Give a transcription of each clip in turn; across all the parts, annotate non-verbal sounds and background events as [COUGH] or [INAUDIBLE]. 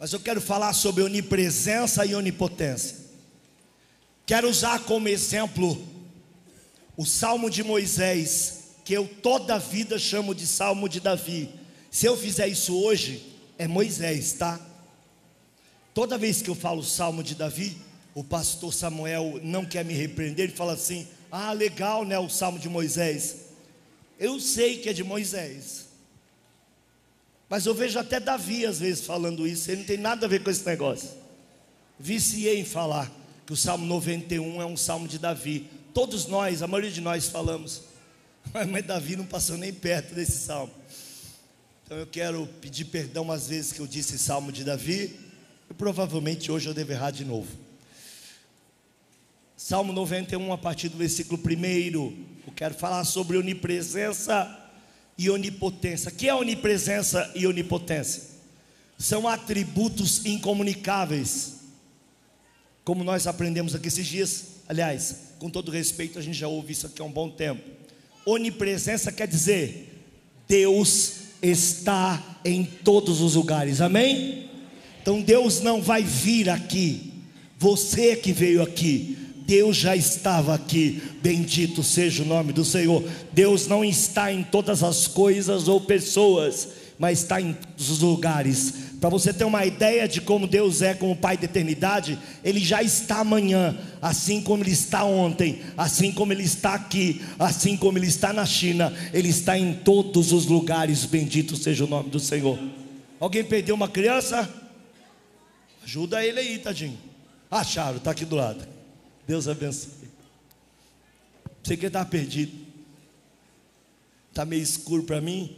Mas eu quero falar sobre onipresença e onipotência. Quero usar como exemplo o Salmo de Moisés, que eu toda a vida chamo de Salmo de Davi. Se eu fizer isso hoje, é Moisés, tá? Toda vez que eu falo Salmo de Davi, o pastor Samuel não quer me repreender, ele fala assim: Ah, legal, né? O Salmo de Moisés. Eu sei que é de Moisés, mas eu vejo até Davi às vezes falando isso, ele não tem nada a ver com esse negócio. Viciei em falar que o Salmo 91 é um salmo de Davi. Todos nós, a maioria de nós falamos, [LAUGHS] mas Davi não passou nem perto desse salmo. Então eu quero pedir perdão às vezes que eu disse salmo de Davi, e provavelmente hoje eu devo errar de novo. Salmo 91, a partir do versículo 1, eu quero falar sobre onipresença e onipotência. O que é onipresença e onipotência? São atributos incomunicáveis, como nós aprendemos aqui esses dias. Aliás, com todo respeito, a gente já ouve isso aqui há um bom tempo. Onipresença quer dizer Deus está em todos os lugares, amém? Então Deus não vai vir aqui, você é que veio aqui, Deus já estava aqui, bendito seja o nome do Senhor. Deus não está em todas as coisas ou pessoas, mas está em todos os lugares. Para você ter uma ideia de como Deus é como Pai da eternidade, Ele já está amanhã, assim como Ele está ontem, assim como Ele está aqui, assim como Ele está na China, Ele está em todos os lugares, bendito seja o nome do Senhor. Alguém perdeu uma criança? Ajuda ele aí, tadinho. Acharam, está aqui do lado. Deus abençoe. Você que está perdido. Está meio escuro para mim.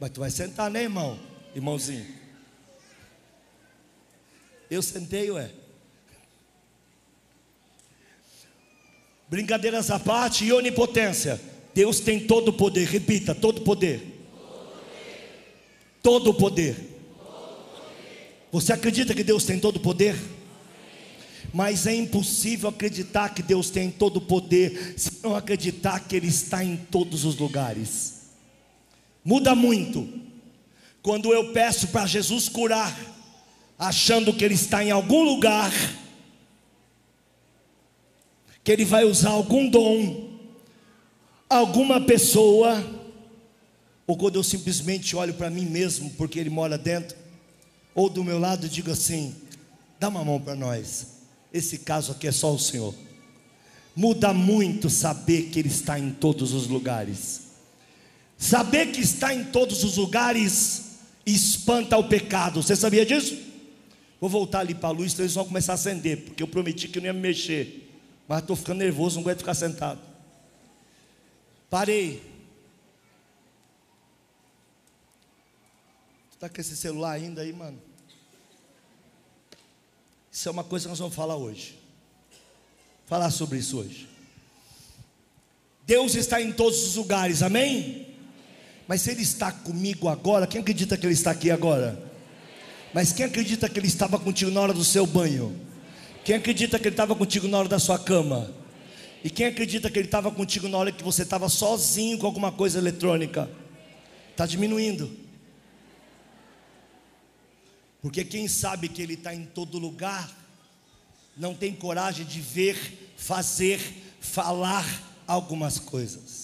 Mas tu vai sentar, né, irmão? Irmãozinho. Eu sentei, ué. Brincadeiras à parte e onipotência. Deus tem todo o poder. Repita, todo o poder. Todo o poder. Você acredita que Deus tem todo o poder? Mas é impossível acreditar que Deus tem todo o poder se não acreditar que Ele está em todos os lugares. Muda muito quando eu peço para Jesus curar, achando que Ele está em algum lugar, que Ele vai usar algum dom, alguma pessoa, ou quando eu simplesmente olho para mim mesmo, porque Ele mora dentro, ou do meu lado digo assim: dá uma mão para nós. Esse caso aqui é só o Senhor. Muda muito saber que Ele está em todos os lugares. Saber que está em todos os lugares espanta o pecado. Você sabia disso? Vou voltar ali para a luz, então eles vão começar a acender, porque eu prometi que não ia me mexer. Mas estou ficando nervoso, não aguento ficar sentado. Parei. Está com esse celular ainda aí, mano? Isso é uma coisa que nós vamos falar hoje. Falar sobre isso hoje. Deus está em todos os lugares, amém? Mas se Ele está comigo agora, quem acredita que Ele está aqui agora? Mas quem acredita que Ele estava contigo na hora do seu banho? Quem acredita que Ele estava contigo na hora da sua cama? E quem acredita que Ele estava contigo na hora que você estava sozinho com alguma coisa eletrônica? Está diminuindo. Porque quem sabe que Ele está em todo lugar, não tem coragem de ver, fazer, falar algumas coisas.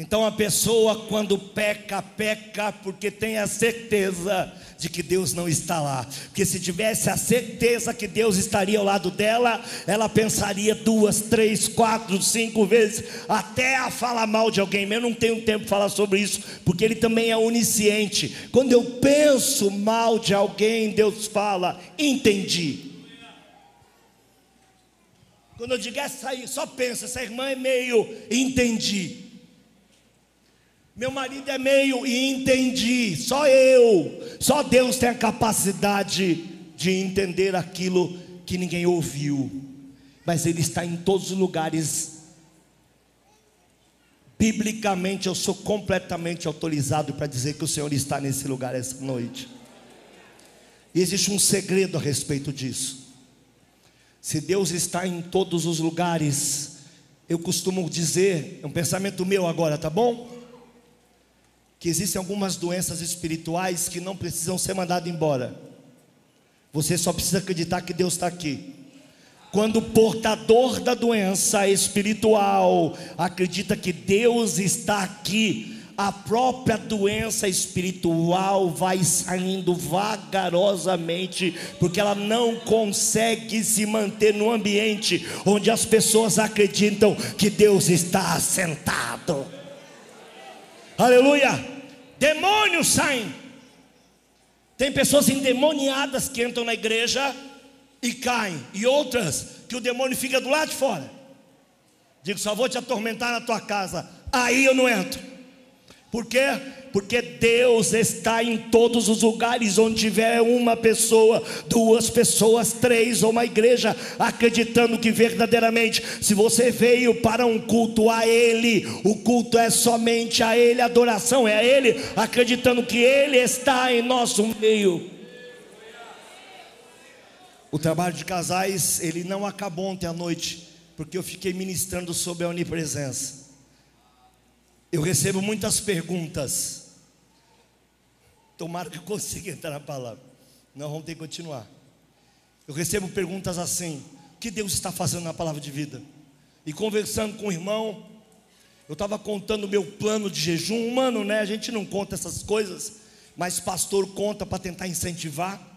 Então a pessoa, quando peca, peca porque tem a certeza de que Deus não está lá. Porque se tivesse a certeza que Deus estaria ao lado dela, ela pensaria duas, três, quatro, cinco vezes, até a falar mal de alguém. Eu não tenho tempo para falar sobre isso, porque Ele também é onisciente. Quando eu penso mal de alguém, Deus fala: entendi. Quando eu digo essa aí, só pensa, essa irmã é meio, entendi. Meu marido é meio e entendi. Só eu, só Deus tem a capacidade de entender aquilo que ninguém ouviu. Mas Ele está em todos os lugares. Biblicamente, eu sou completamente autorizado para dizer que o Senhor está nesse lugar essa noite. E existe um segredo a respeito disso. Se Deus está em todos os lugares, eu costumo dizer, é um pensamento meu agora, tá bom? Que existem algumas doenças espirituais que não precisam ser mandadas embora. Você só precisa acreditar que Deus está aqui. Quando o portador da doença espiritual acredita que Deus está aqui, a própria doença espiritual vai saindo vagarosamente, porque ela não consegue se manter no ambiente onde as pessoas acreditam que Deus está sentado. Aleluia! Demônios saem. Tem pessoas endemoniadas que entram na igreja e caem, e outras que o demônio fica do lado de fora. Digo, só vou te atormentar na tua casa, aí eu não entro. Por quê? Porque Deus está em todos os lugares onde tiver uma pessoa, duas pessoas, três ou uma igreja, acreditando que verdadeiramente, se você veio para um culto a Ele, o culto é somente a Ele, a adoração é a Ele, acreditando que Ele está em nosso meio. O trabalho de casais, ele não acabou ontem à noite, porque eu fiquei ministrando sobre a onipresença. Eu recebo muitas perguntas. Tomara que eu consiga entrar na palavra. Não vamos ter que continuar. Eu recebo perguntas assim: o que Deus está fazendo na palavra de vida? E conversando com o irmão, eu estava contando o meu plano de jejum. Humano, né? A gente não conta essas coisas, mas pastor conta para tentar incentivar.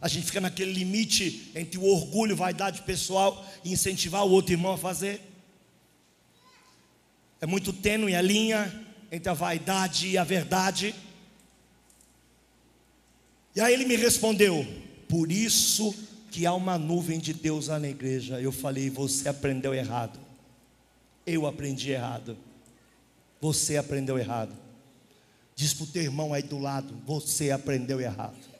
A gente fica naquele limite entre o orgulho, vaidade pessoal e incentivar o outro irmão a fazer. É muito tênue a linha entre a vaidade e a verdade. E aí ele me respondeu: Por isso que há uma nuvem de Deus lá na igreja. Eu falei: Você aprendeu errado. Eu aprendi errado. Você aprendeu errado. Diz para o teu irmão aí do lado: Você aprendeu errado.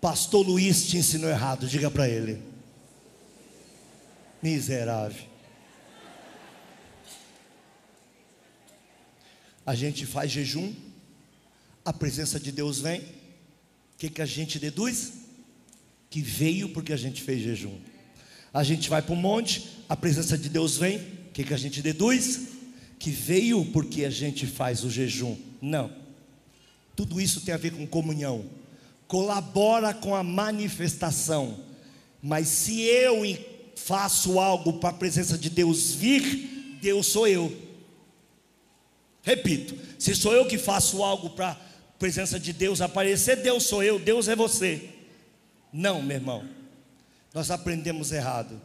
Pastor Luiz te ensinou errado, diga para ele. Miserável. A gente faz jejum, a presença de Deus vem. O que, que a gente deduz? Que veio porque a gente fez jejum. A gente vai para o monte, a presença de Deus vem. O que, que a gente deduz? Que veio porque a gente faz o jejum. Não. Tudo isso tem a ver com comunhão colabora com a manifestação. Mas se eu faço algo para a presença de Deus vir, Deus sou eu. Repito, se sou eu que faço algo para a presença de Deus aparecer, Deus sou eu, Deus é você. Não, meu irmão. Nós aprendemos errado.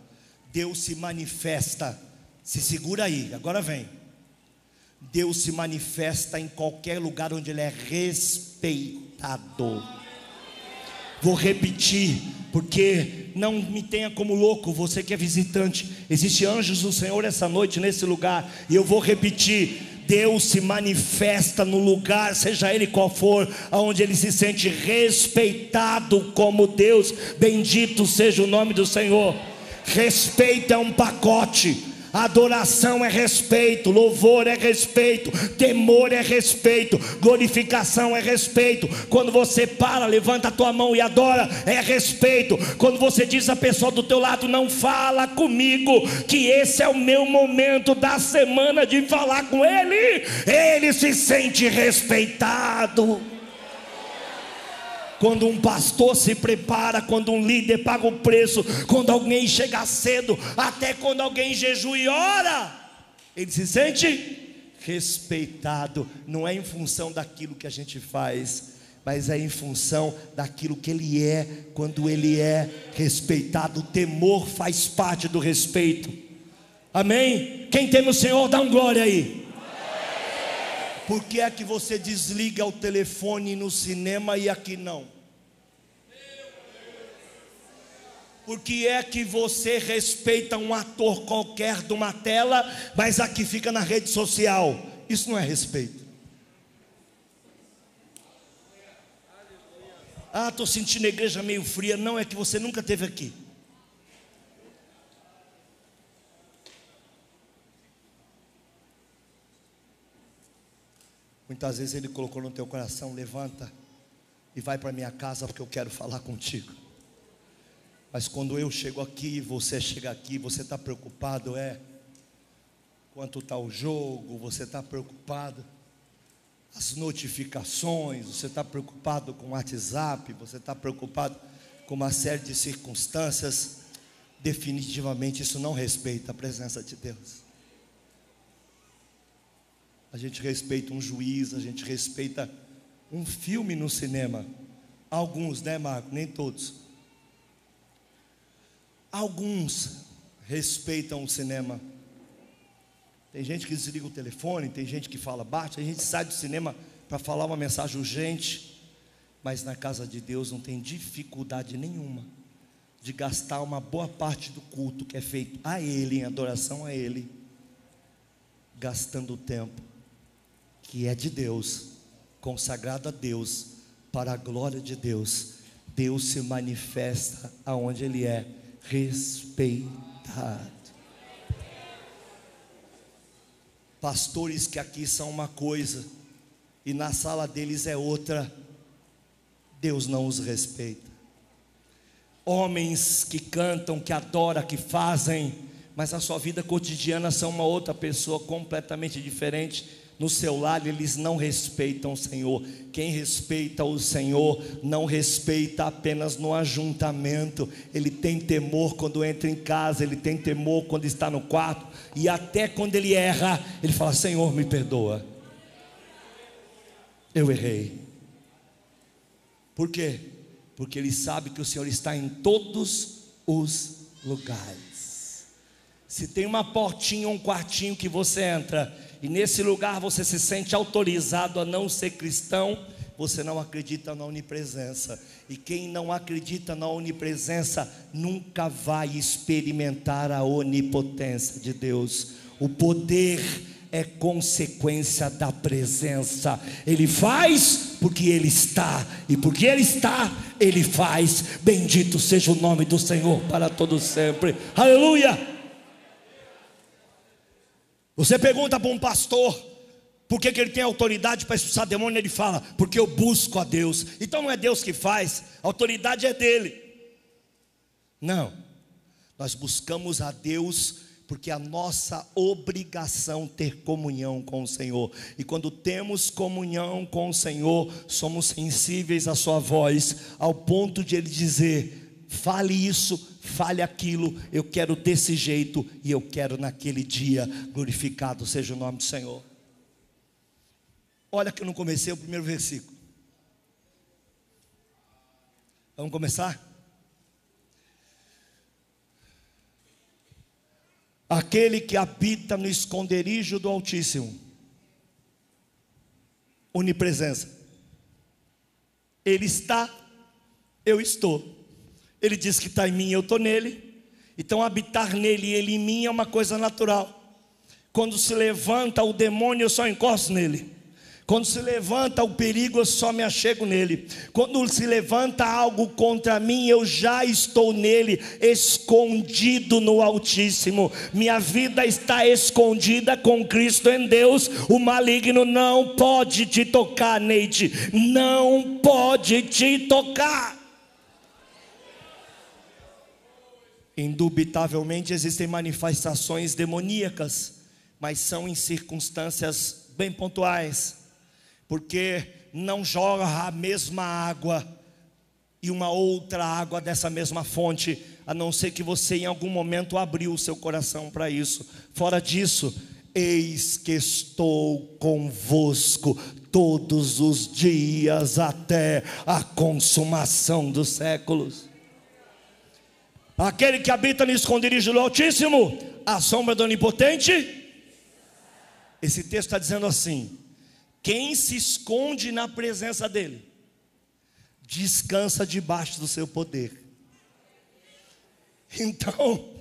Deus se manifesta. Se segura aí, agora vem. Deus se manifesta em qualquer lugar onde Ele é respeitado. Vou repetir, porque não me tenha como louco, você que é visitante. Existe anjos do Senhor essa noite nesse lugar, e eu vou repetir. Deus se manifesta no lugar, seja ele qual for, aonde ele se sente respeitado como Deus. Bendito seja o nome do Senhor. Respeito é um pacote. Adoração é respeito, louvor é respeito, temor é respeito, glorificação é respeito. Quando você para, levanta a tua mão e adora, é respeito. Quando você diz a pessoa do teu lado, não fala comigo, que esse é o meu momento da semana de falar com ele, ele se sente respeitado quando um pastor se prepara, quando um líder paga o preço, quando alguém chega cedo, até quando alguém jejua e ora, ele se sente respeitado, não é em função daquilo que a gente faz, mas é em função daquilo que ele é, quando ele é respeitado, o temor faz parte do respeito. Amém? Quem tem o Senhor, dá um glória aí. Por que é que você desliga o telefone no cinema e aqui não? Por que é que você respeita um ator qualquer de uma tela, mas aqui fica na rede social? Isso não é respeito. Ah, estou sentindo a igreja meio fria. Não, é que você nunca esteve aqui. Muitas vezes ele colocou no teu coração: levanta e vai para minha casa porque eu quero falar contigo. Mas quando eu chego aqui, você chega aqui, você está preocupado, é? Quanto está o jogo, você está preocupado. as notificações, você está preocupado com o WhatsApp, você está preocupado com uma série de circunstâncias, definitivamente isso não respeita a presença de Deus. A gente respeita um juiz, a gente respeita um filme no cinema. Alguns, né, Marco? Nem todos. Alguns respeitam o cinema. Tem gente que desliga o telefone, tem gente que fala baixo, a gente sai do cinema para falar uma mensagem urgente, mas na casa de Deus não tem dificuldade nenhuma de gastar uma boa parte do culto que é feito a Ele, em adoração a Ele, gastando o tempo que é de Deus, consagrado a Deus, para a glória de Deus. Deus se manifesta aonde Ele é respeitado. Pastores que aqui são uma coisa e na sala deles é outra, Deus não os respeita. Homens que cantam, que adoram, que fazem, mas a sua vida cotidiana são uma outra pessoa completamente diferente no seu lar, eles não respeitam o Senhor. Quem respeita o Senhor não respeita apenas no ajuntamento, ele tem temor quando entra em casa, ele tem temor quando está no quarto, e até quando ele erra, ele fala: Senhor, me perdoa. Eu errei. Por quê? Porque ele sabe que o Senhor está em todos os lugares. Se tem uma portinha, um quartinho que você entra, e nesse lugar você se sente autorizado a não ser cristão, você não acredita na onipresença. E quem não acredita na onipresença nunca vai experimentar a onipotência de Deus. O poder é consequência da presença. Ele faz porque ele está, e porque ele está, ele faz. Bendito seja o nome do Senhor para todo sempre. Aleluia! Você pergunta para um pastor por que, que ele tem autoridade para expulsar demônio, ele fala, porque eu busco a Deus. Então não é Deus que faz, a autoridade é dele. Não, nós buscamos a Deus porque é a nossa obrigação ter comunhão com o Senhor. E quando temos comunhão com o Senhor, somos sensíveis à sua voz, ao ponto de ele dizer: fale isso, fale aquilo, eu quero desse jeito e eu quero naquele dia, glorificado seja o nome do Senhor. Olha que eu não comecei o primeiro versículo. Vamos começar? Aquele que habita no esconderijo do Altíssimo, onipresença, Ele está, eu estou. Ele diz que está em mim, eu estou nele. Então, habitar nele e ele em mim é uma coisa natural. Quando se levanta o demônio, eu só encosto nele. Quando se levanta o perigo, eu só me achego nele. Quando se levanta algo contra mim, eu já estou nele, escondido no Altíssimo. Minha vida está escondida com Cristo em Deus. O maligno não pode te tocar, Neide. Não pode te tocar. Indubitavelmente existem manifestações demoníacas, mas são em circunstâncias bem pontuais, porque não joga a mesma água e uma outra água dessa mesma fonte, a não ser que você em algum momento abriu o seu coração para isso. Fora disso, eis que estou convosco todos os dias até a consumação dos séculos. Aquele que habita no esconderijo do Altíssimo, a sombra do Onipotente. Esse texto está dizendo assim: quem se esconde na presença dele, descansa debaixo do seu poder. Então,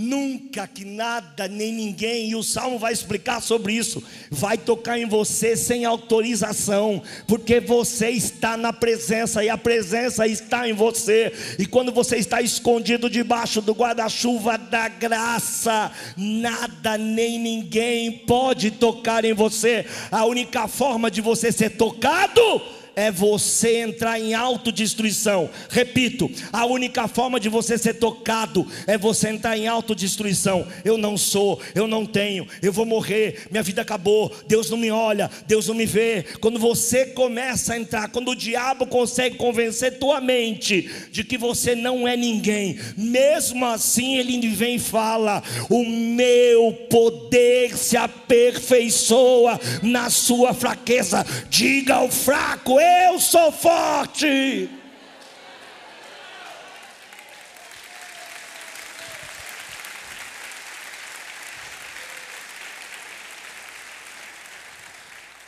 Nunca que nada nem ninguém, e o salmo vai explicar sobre isso, vai tocar em você sem autorização, porque você está na presença e a presença está em você. E quando você está escondido debaixo do guarda-chuva da graça, nada nem ninguém pode tocar em você. A única forma de você ser tocado é você entrar em autodestruição. Repito, a única forma de você ser tocado é você entrar em autodestruição. Eu não sou, eu não tenho, eu vou morrer, minha vida acabou, Deus não me olha, Deus não me vê. Quando você começa a entrar, quando o diabo consegue convencer tua mente de que você não é ninguém, mesmo assim ele vem e fala: O meu poder se aperfeiçoa na sua fraqueza. Diga ao fraco: Eu sou forte.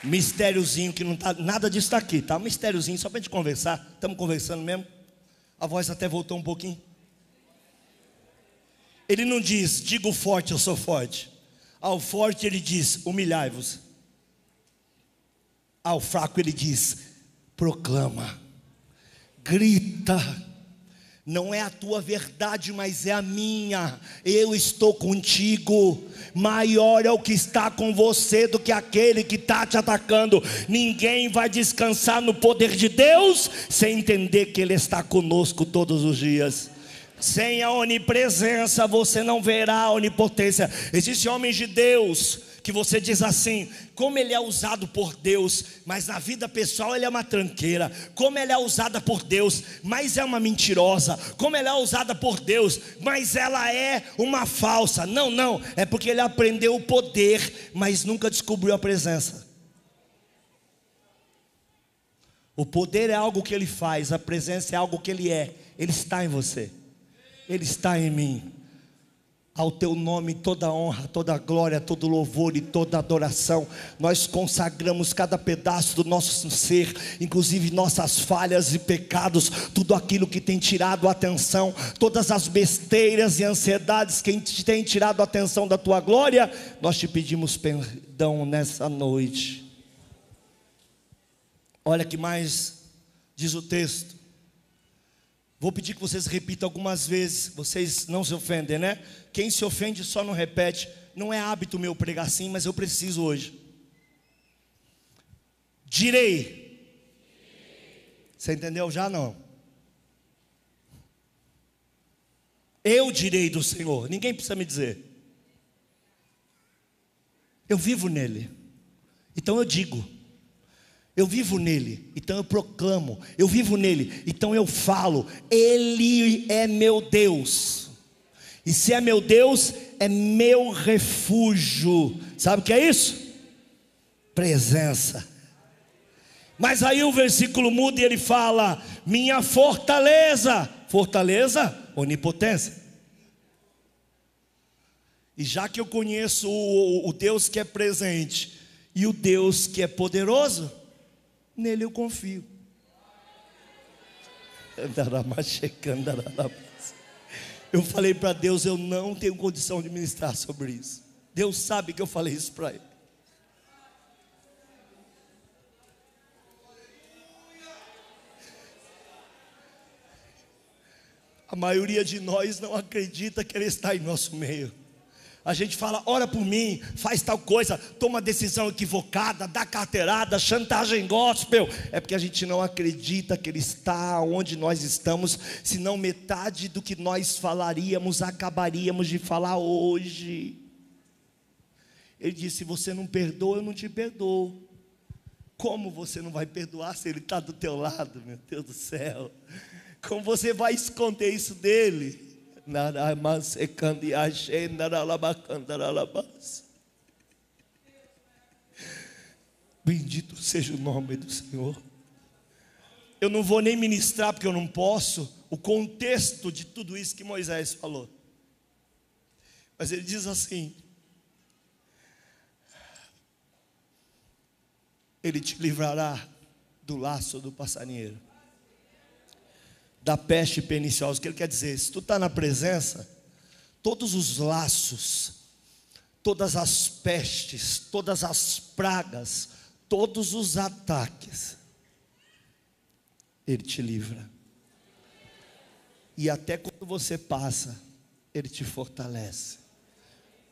Mistériozinho que não tá nada disso está aqui, tá? Mistériozinho só para a gente conversar. Estamos conversando mesmo. A voz até voltou um pouquinho. Ele não diz, digo forte, eu sou forte. Ao forte ele diz, humilhai-vos. Ao fraco ele diz, proclama, grita não é a tua verdade, mas é a minha. Eu estou contigo. Maior é o que está com você do que aquele que está te atacando. Ninguém vai descansar no poder de Deus sem entender que Ele está conosco todos os dias. Sem a onipresença você não verá a onipotência. Existem homens de Deus que você diz assim, como ele é usado por Deus, mas na vida pessoal ele é uma tranqueira, como ela é usada por Deus, mas é uma mentirosa, como ela é usada por Deus, mas ela é uma falsa. Não, não, é porque ele aprendeu o poder, mas nunca descobriu a presença. O poder é algo que ele faz, a presença é algo que ele é, ele está em você, ele está em mim. Ao teu nome toda honra, toda glória, todo louvor e toda adoração. Nós consagramos cada pedaço do nosso ser, inclusive nossas falhas e pecados, tudo aquilo que tem tirado a atenção, todas as besteiras e ansiedades que tem tirado a atenção da tua glória. Nós te pedimos perdão nessa noite. Olha que mais diz o texto. Vou pedir que vocês repitam algumas vezes, vocês não se ofendem, né? Quem se ofende só não repete. Não é hábito meu pregar assim, mas eu preciso hoje. Direi. Você entendeu já não? Eu direi do Senhor, ninguém precisa me dizer. Eu vivo nele. Então eu digo. Eu vivo nele, então eu proclamo. Eu vivo nele, então eu falo. Ele é meu Deus. E se é meu Deus, é meu refúgio. Sabe o que é isso? Presença. Mas aí o versículo muda e ele fala: Minha fortaleza. Fortaleza, onipotência. E já que eu conheço o, o Deus que é presente e o Deus que é poderoso, nele eu confio. Eu falei para Deus, eu não tenho condição de ministrar sobre isso. Deus sabe que eu falei isso para Ele. A maioria de nós não acredita que Ele está em nosso meio. A gente fala, ora por mim, faz tal coisa, toma decisão equivocada, dá carteirada, chantagem gospel. É porque a gente não acredita que Ele está onde nós estamos, senão metade do que nós falaríamos acabaríamos de falar hoje. Ele disse: se você não perdoa, eu não te perdoo. Como você não vai perdoar se Ele está do teu lado, meu Deus do céu? Como você vai esconder isso dele? Bendito seja o nome do Senhor. Eu não vou nem ministrar porque eu não posso o contexto de tudo isso que Moisés falou. Mas ele diz assim: Ele te livrará do laço do passarinheiro da peste perniciosa. O que ele quer dizer? Se tu está na presença, todos os laços, todas as pestes, todas as pragas, todos os ataques, ele te livra. E até quando você passa, ele te fortalece,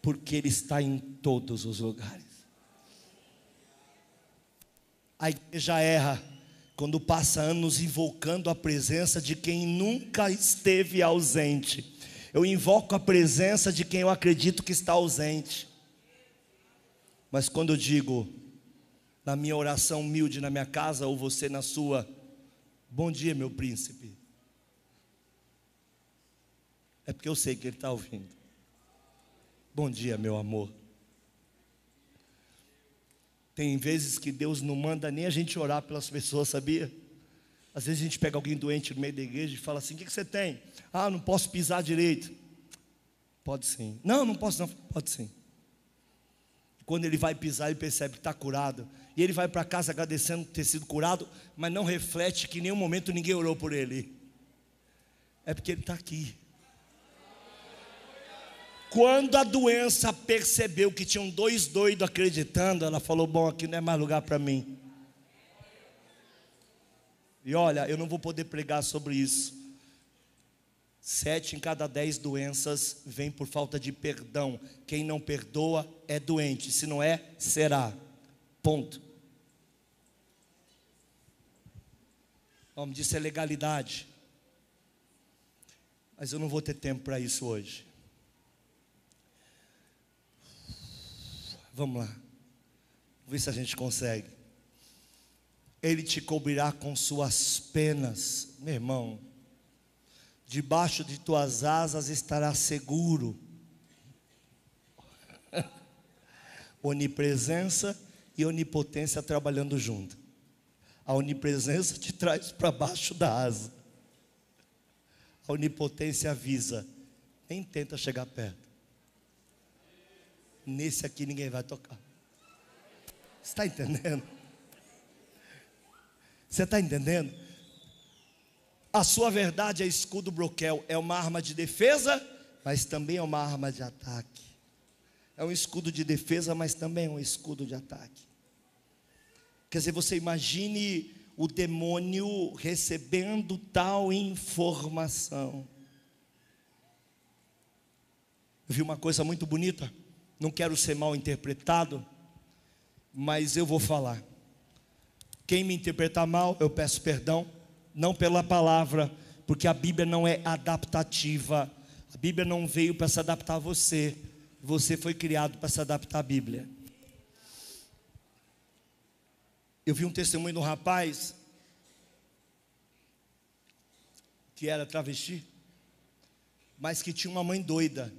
porque ele está em todos os lugares. A igreja erra quando passa anos invocando a presença de quem nunca esteve ausente. Eu invoco a presença de quem eu acredito que está ausente. Mas quando eu digo, na minha oração humilde na minha casa, ou você na sua, bom dia, meu príncipe. É porque eu sei que ele está ouvindo. Bom dia, meu amor. Tem vezes que Deus não manda nem a gente orar pelas pessoas, sabia? Às vezes a gente pega alguém doente no meio da igreja e fala assim: O que, que você tem? Ah, não posso pisar direito. Pode sim. Não, não posso, não. Pode sim. Quando ele vai pisar, ele percebe que está curado. E ele vai para casa agradecendo ter sido curado, mas não reflete que em nenhum momento ninguém orou por ele. É porque ele está aqui. Quando a doença percebeu que tinham dois doidos acreditando, ela falou: Bom, aqui não é mais lugar para mim. E olha, eu não vou poder pregar sobre isso. Sete em cada dez doenças vem por falta de perdão. Quem não perdoa é doente. Se não é, será. Ponto. Nome disso é legalidade. Mas eu não vou ter tempo para isso hoje. Vamos lá. Vamos ver se a gente consegue. Ele te cobrirá com suas penas, meu irmão. Debaixo de tuas asas estará seguro. [LAUGHS] Onipresença e onipotência trabalhando junto. A onipresença te traz para baixo da asa. A onipotência avisa, nem tenta chegar perto. Nesse aqui ninguém vai tocar. Está entendendo? Você está entendendo? A sua verdade é escudo broquel, é uma arma de defesa, mas também é uma arma de ataque. É um escudo de defesa, mas também é um escudo de ataque. Quer dizer, você imagine o demônio recebendo tal informação. Eu vi uma coisa muito bonita, não quero ser mal interpretado, mas eu vou falar. Quem me interpretar mal, eu peço perdão, não pela palavra, porque a Bíblia não é adaptativa. A Bíblia não veio para se adaptar a você. Você foi criado para se adaptar à Bíblia. Eu vi um testemunho de um rapaz que era travesti, mas que tinha uma mãe doida.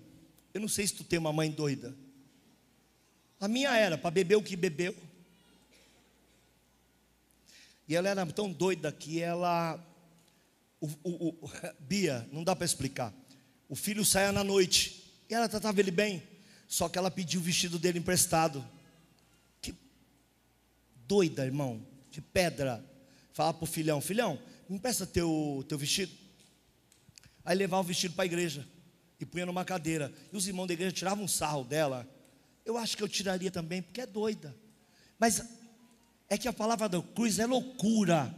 Eu não sei se tu tem uma mãe doida. A minha era, para beber o que bebeu. E ela era tão doida que ela. O, o, o, [LAUGHS] Bia, não dá para explicar. O filho saia na noite. E ela tratava ele bem. Só que ela pediu o vestido dele emprestado. Que doida, irmão. De pedra. Falar para o filhão: Filhão, me empresta teu, teu vestido. Aí levava o vestido para a igreja. E punha numa cadeira. E os irmãos da igreja tiravam um sarro dela. Eu acho que eu tiraria também, porque é doida. Mas é que a palavra da cruz é loucura,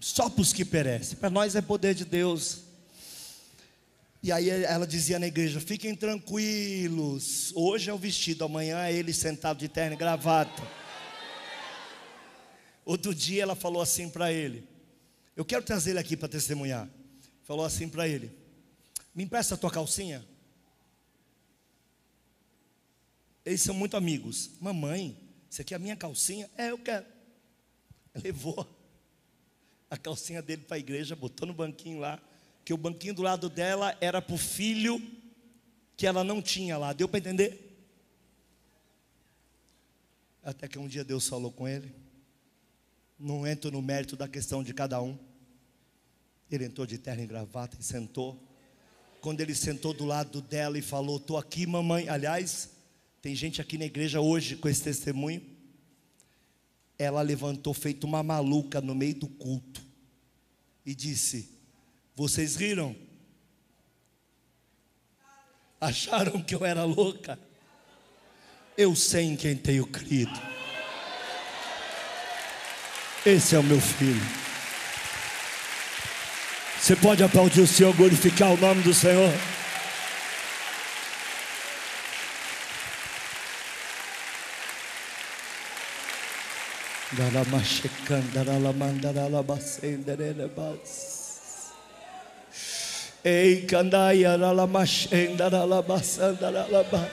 só para os que perecem, para nós é poder de Deus. E aí ela dizia na igreja: fiquem tranquilos, hoje é o vestido, amanhã é ele sentado de terno e gravata. Outro dia ela falou assim para ele: Eu quero trazer ele aqui para testemunhar. Falou assim para ele: Me empresta a tua calcinha. Eles são muito amigos. Mamãe, você quer a minha calcinha? É, eu quero. levou a calcinha dele para a igreja, botou no banquinho lá, que o banquinho do lado dela era para o filho que ela não tinha lá. Deu para entender? Até que um dia Deus falou com ele. Não entro no mérito da questão de cada um. Ele entrou de terno e gravata e sentou. Quando ele sentou do lado dela e falou: Estou aqui, mamãe. Aliás, tem gente aqui na igreja hoje com esse testemunho ela levantou feito uma maluca no meio do culto e disse: Vocês riram? Acharam que eu era louca? Eu sei em quem tenho crido. Esse é o meu filho. Você pode aplaudir o Senhor, glorificar o nome do Senhor. Ei, candaia, lalamachenda, lalabasanda, lalabas.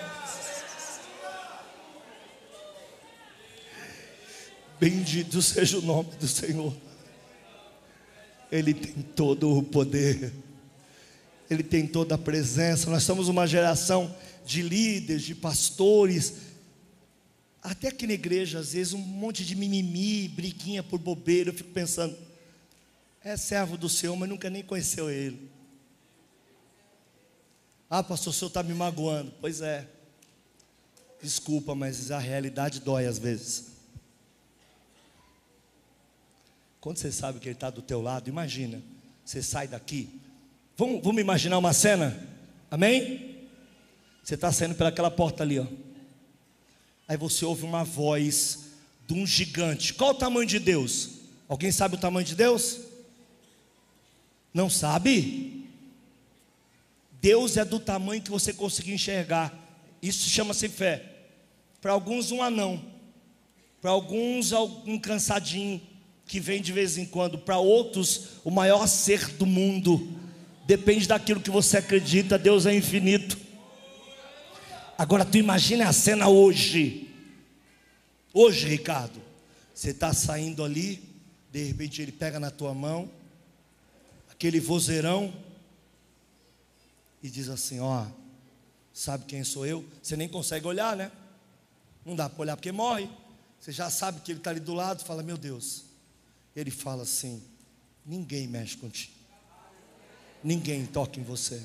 Bendito seja o nome do Senhor. Ele tem todo o poder. Ele tem toda a presença. Nós somos uma geração de líderes, de pastores, até aqui na igreja, às vezes, um monte de mimimi, briguinha por bobeira. Eu fico pensando, é servo do Senhor, mas nunca nem conheceu ele. Ah, pastor, o senhor está me magoando. Pois é. Desculpa, mas a realidade dói às vezes. Quando você sabe que ele está do teu lado, imagina, você sai daqui. Vamos, vamos imaginar uma cena? Amém? Você está saindo pelaquela porta ali, ó. Aí você ouve uma voz de um gigante. Qual o tamanho de Deus? Alguém sabe o tamanho de Deus? Não sabe? Deus é do tamanho que você conseguir enxergar. Isso chama-se fé. Para alguns, um anão. Para alguns, um cansadinho que vem de vez em quando. Para outros, o maior ser do mundo. Depende daquilo que você acredita. Deus é infinito. Agora tu imagina a cena hoje. Hoje, Ricardo, você está saindo ali, de repente ele pega na tua mão, aquele vozeirão, e diz assim: Ó, sabe quem sou eu? Você nem consegue olhar, né? Não dá para olhar porque morre. Você já sabe que ele está ali do lado, fala: Meu Deus. Ele fala assim: Ninguém mexe contigo, ninguém toca em você.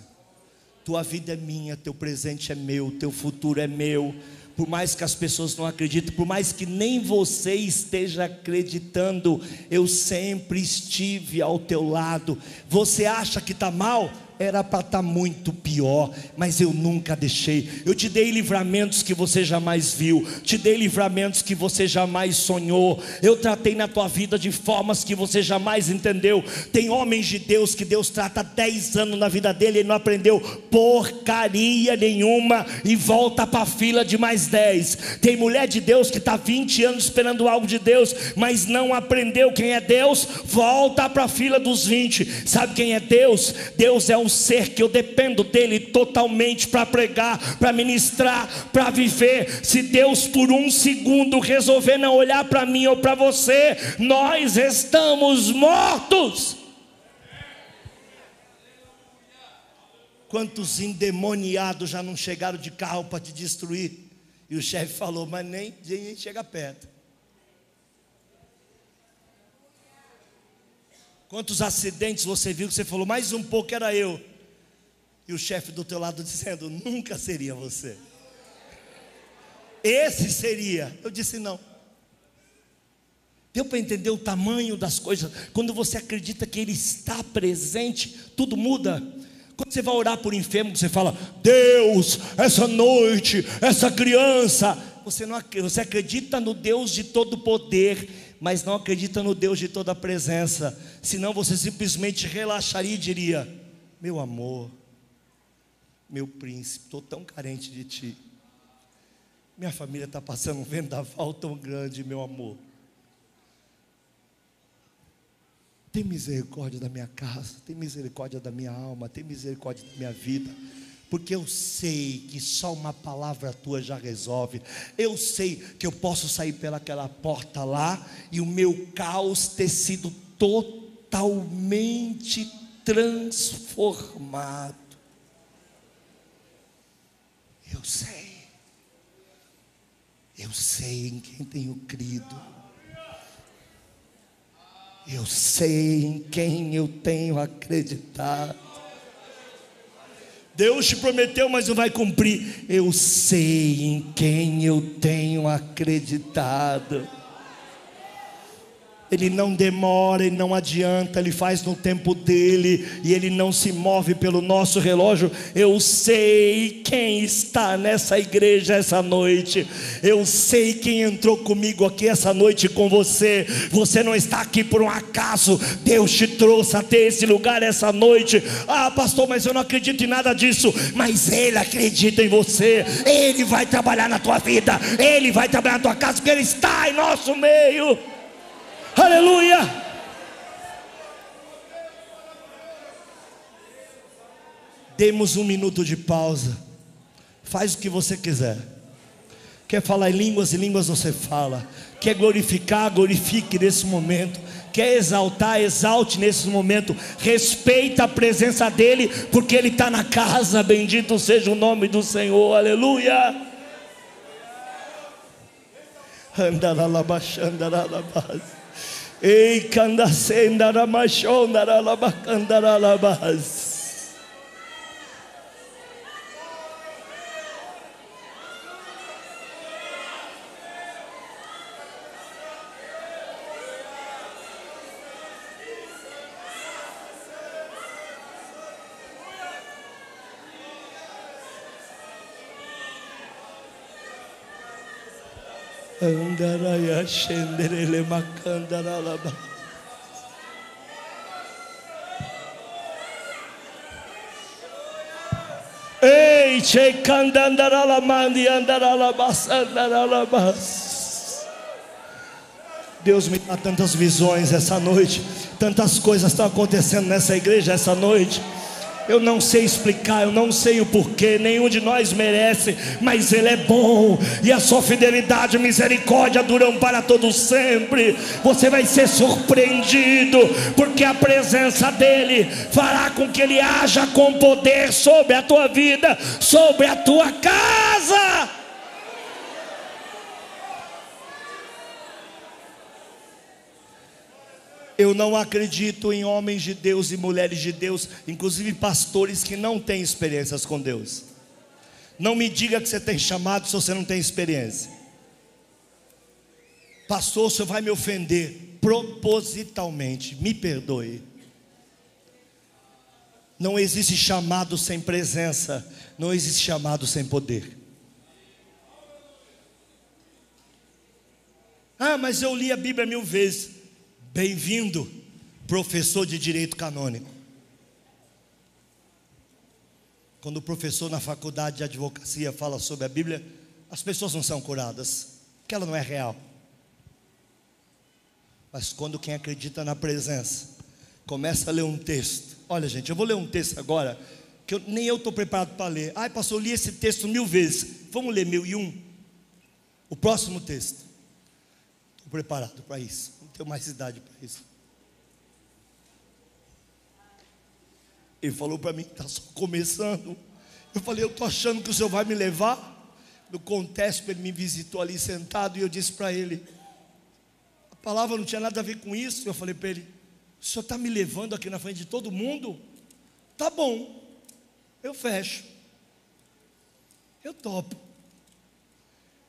Tua vida é minha, teu presente é meu, teu futuro é meu. Por mais que as pessoas não acreditem, por mais que nem você esteja acreditando, eu sempre estive ao teu lado. Você acha que está mal? Era para estar tá muito pior, mas eu nunca deixei. Eu te dei livramentos que você jamais viu, te dei livramentos que você jamais sonhou. Eu tratei na tua vida de formas que você jamais entendeu. Tem homens de Deus que Deus trata 10 anos na vida dele e não aprendeu porcaria nenhuma e volta para a fila de mais 10. Tem mulher de Deus que está 20 anos esperando algo de Deus, mas não aprendeu quem é Deus, volta para a fila dos 20. Sabe quem é Deus? Deus é um um ser que eu dependo dele totalmente para pregar, para ministrar, para viver. Se Deus por um segundo resolver não olhar para mim ou para você, nós estamos mortos. Quantos endemoniados já não chegaram de carro para te destruir? E o chefe falou, mas nem, nem chega perto. Quantos acidentes você viu que você falou, mais um pouco era eu. E o chefe do teu lado [LAUGHS] dizendo, nunca seria você. Esse seria. Eu disse não. Deu para entender o tamanho das coisas. Quando você acredita que Ele está presente, tudo muda. Quando você vai orar por enfermo, você fala: Deus, essa noite, essa criança. Você, não, você acredita no Deus de todo poder mas não acredita no Deus de toda a presença, senão você simplesmente relaxaria e diria: Meu amor, meu príncipe, estou tão carente de ti. Minha família está passando um vendaval tão grande, meu amor. Tem misericórdia da minha casa, tem misericórdia da minha alma, tem misericórdia da minha vida porque eu sei que só uma palavra tua já resolve. Eu sei que eu posso sair pelaquela porta lá e o meu caos ter sido totalmente transformado. Eu sei. Eu sei em quem tenho crido. Eu sei em quem eu tenho acreditado. Deus te prometeu, mas não vai cumprir. Eu sei em quem eu tenho acreditado. Ele não demora, ele não adianta, ele faz no tempo dele e ele não se move pelo nosso relógio. Eu sei quem está nessa igreja essa noite. Eu sei quem entrou comigo aqui essa noite com você. Você não está aqui por um acaso. Deus te trouxe até esse lugar essa noite. Ah, pastor, mas eu não acredito em nada disso. Mas ele acredita em você. Ele vai trabalhar na tua vida. Ele vai trabalhar na tua casa porque ele está em nosso meio. Aleluia! Demos um minuto de pausa. Faz o que você quiser. Quer falar em línguas e línguas você fala. Quer glorificar, glorifique nesse momento. Quer exaltar, exalte nesse momento. Respeita a presença dEle, porque Ele está na casa. Bendito seja o nome do Senhor. Aleluia. Andaralabachandaralabas. Ei, candacendaramachondaralabacandaralas. Andaraya shenderele makandaralaba. Ei, chekandandarala andaralabas andaralabas. Deus me dá tantas visões essa noite, tantas coisas estão acontecendo nessa igreja essa noite. Eu não sei explicar, eu não sei o porquê, nenhum de nós merece, mas Ele é bom, e a sua fidelidade e misericórdia duram para todo sempre. Você vai ser surpreendido, porque a presença dEle fará com que Ele haja com poder sobre a tua vida, sobre a tua casa. Eu não acredito em homens de Deus e mulheres de Deus, inclusive pastores que não têm experiências com Deus. Não me diga que você tem chamado se você não tem experiência. Pastor, senhor vai me ofender propositalmente, me perdoe. Não existe chamado sem presença, não existe chamado sem poder. Ah, mas eu li a Bíblia mil vezes. Bem-vindo, professor de direito canônico. Quando o professor na faculdade de advocacia fala sobre a Bíblia, as pessoas não são curadas, porque ela não é real. Mas quando quem acredita na presença começa a ler um texto, olha gente, eu vou ler um texto agora que eu, nem eu estou preparado para ler. Ai, pastor, eu li esse texto mil vezes. Vamos ler mil e um. O próximo texto. Estou preparado para isso tenho mais idade para isso. Ele falou para mim que está só começando. Eu falei, eu estou achando que o senhor vai me levar. No contexto, ele me visitou ali sentado e eu disse para ele: a palavra não tinha nada a ver com isso. Eu falei para ele: o senhor está me levando aqui na frente de todo mundo? Tá bom, eu fecho, eu topo.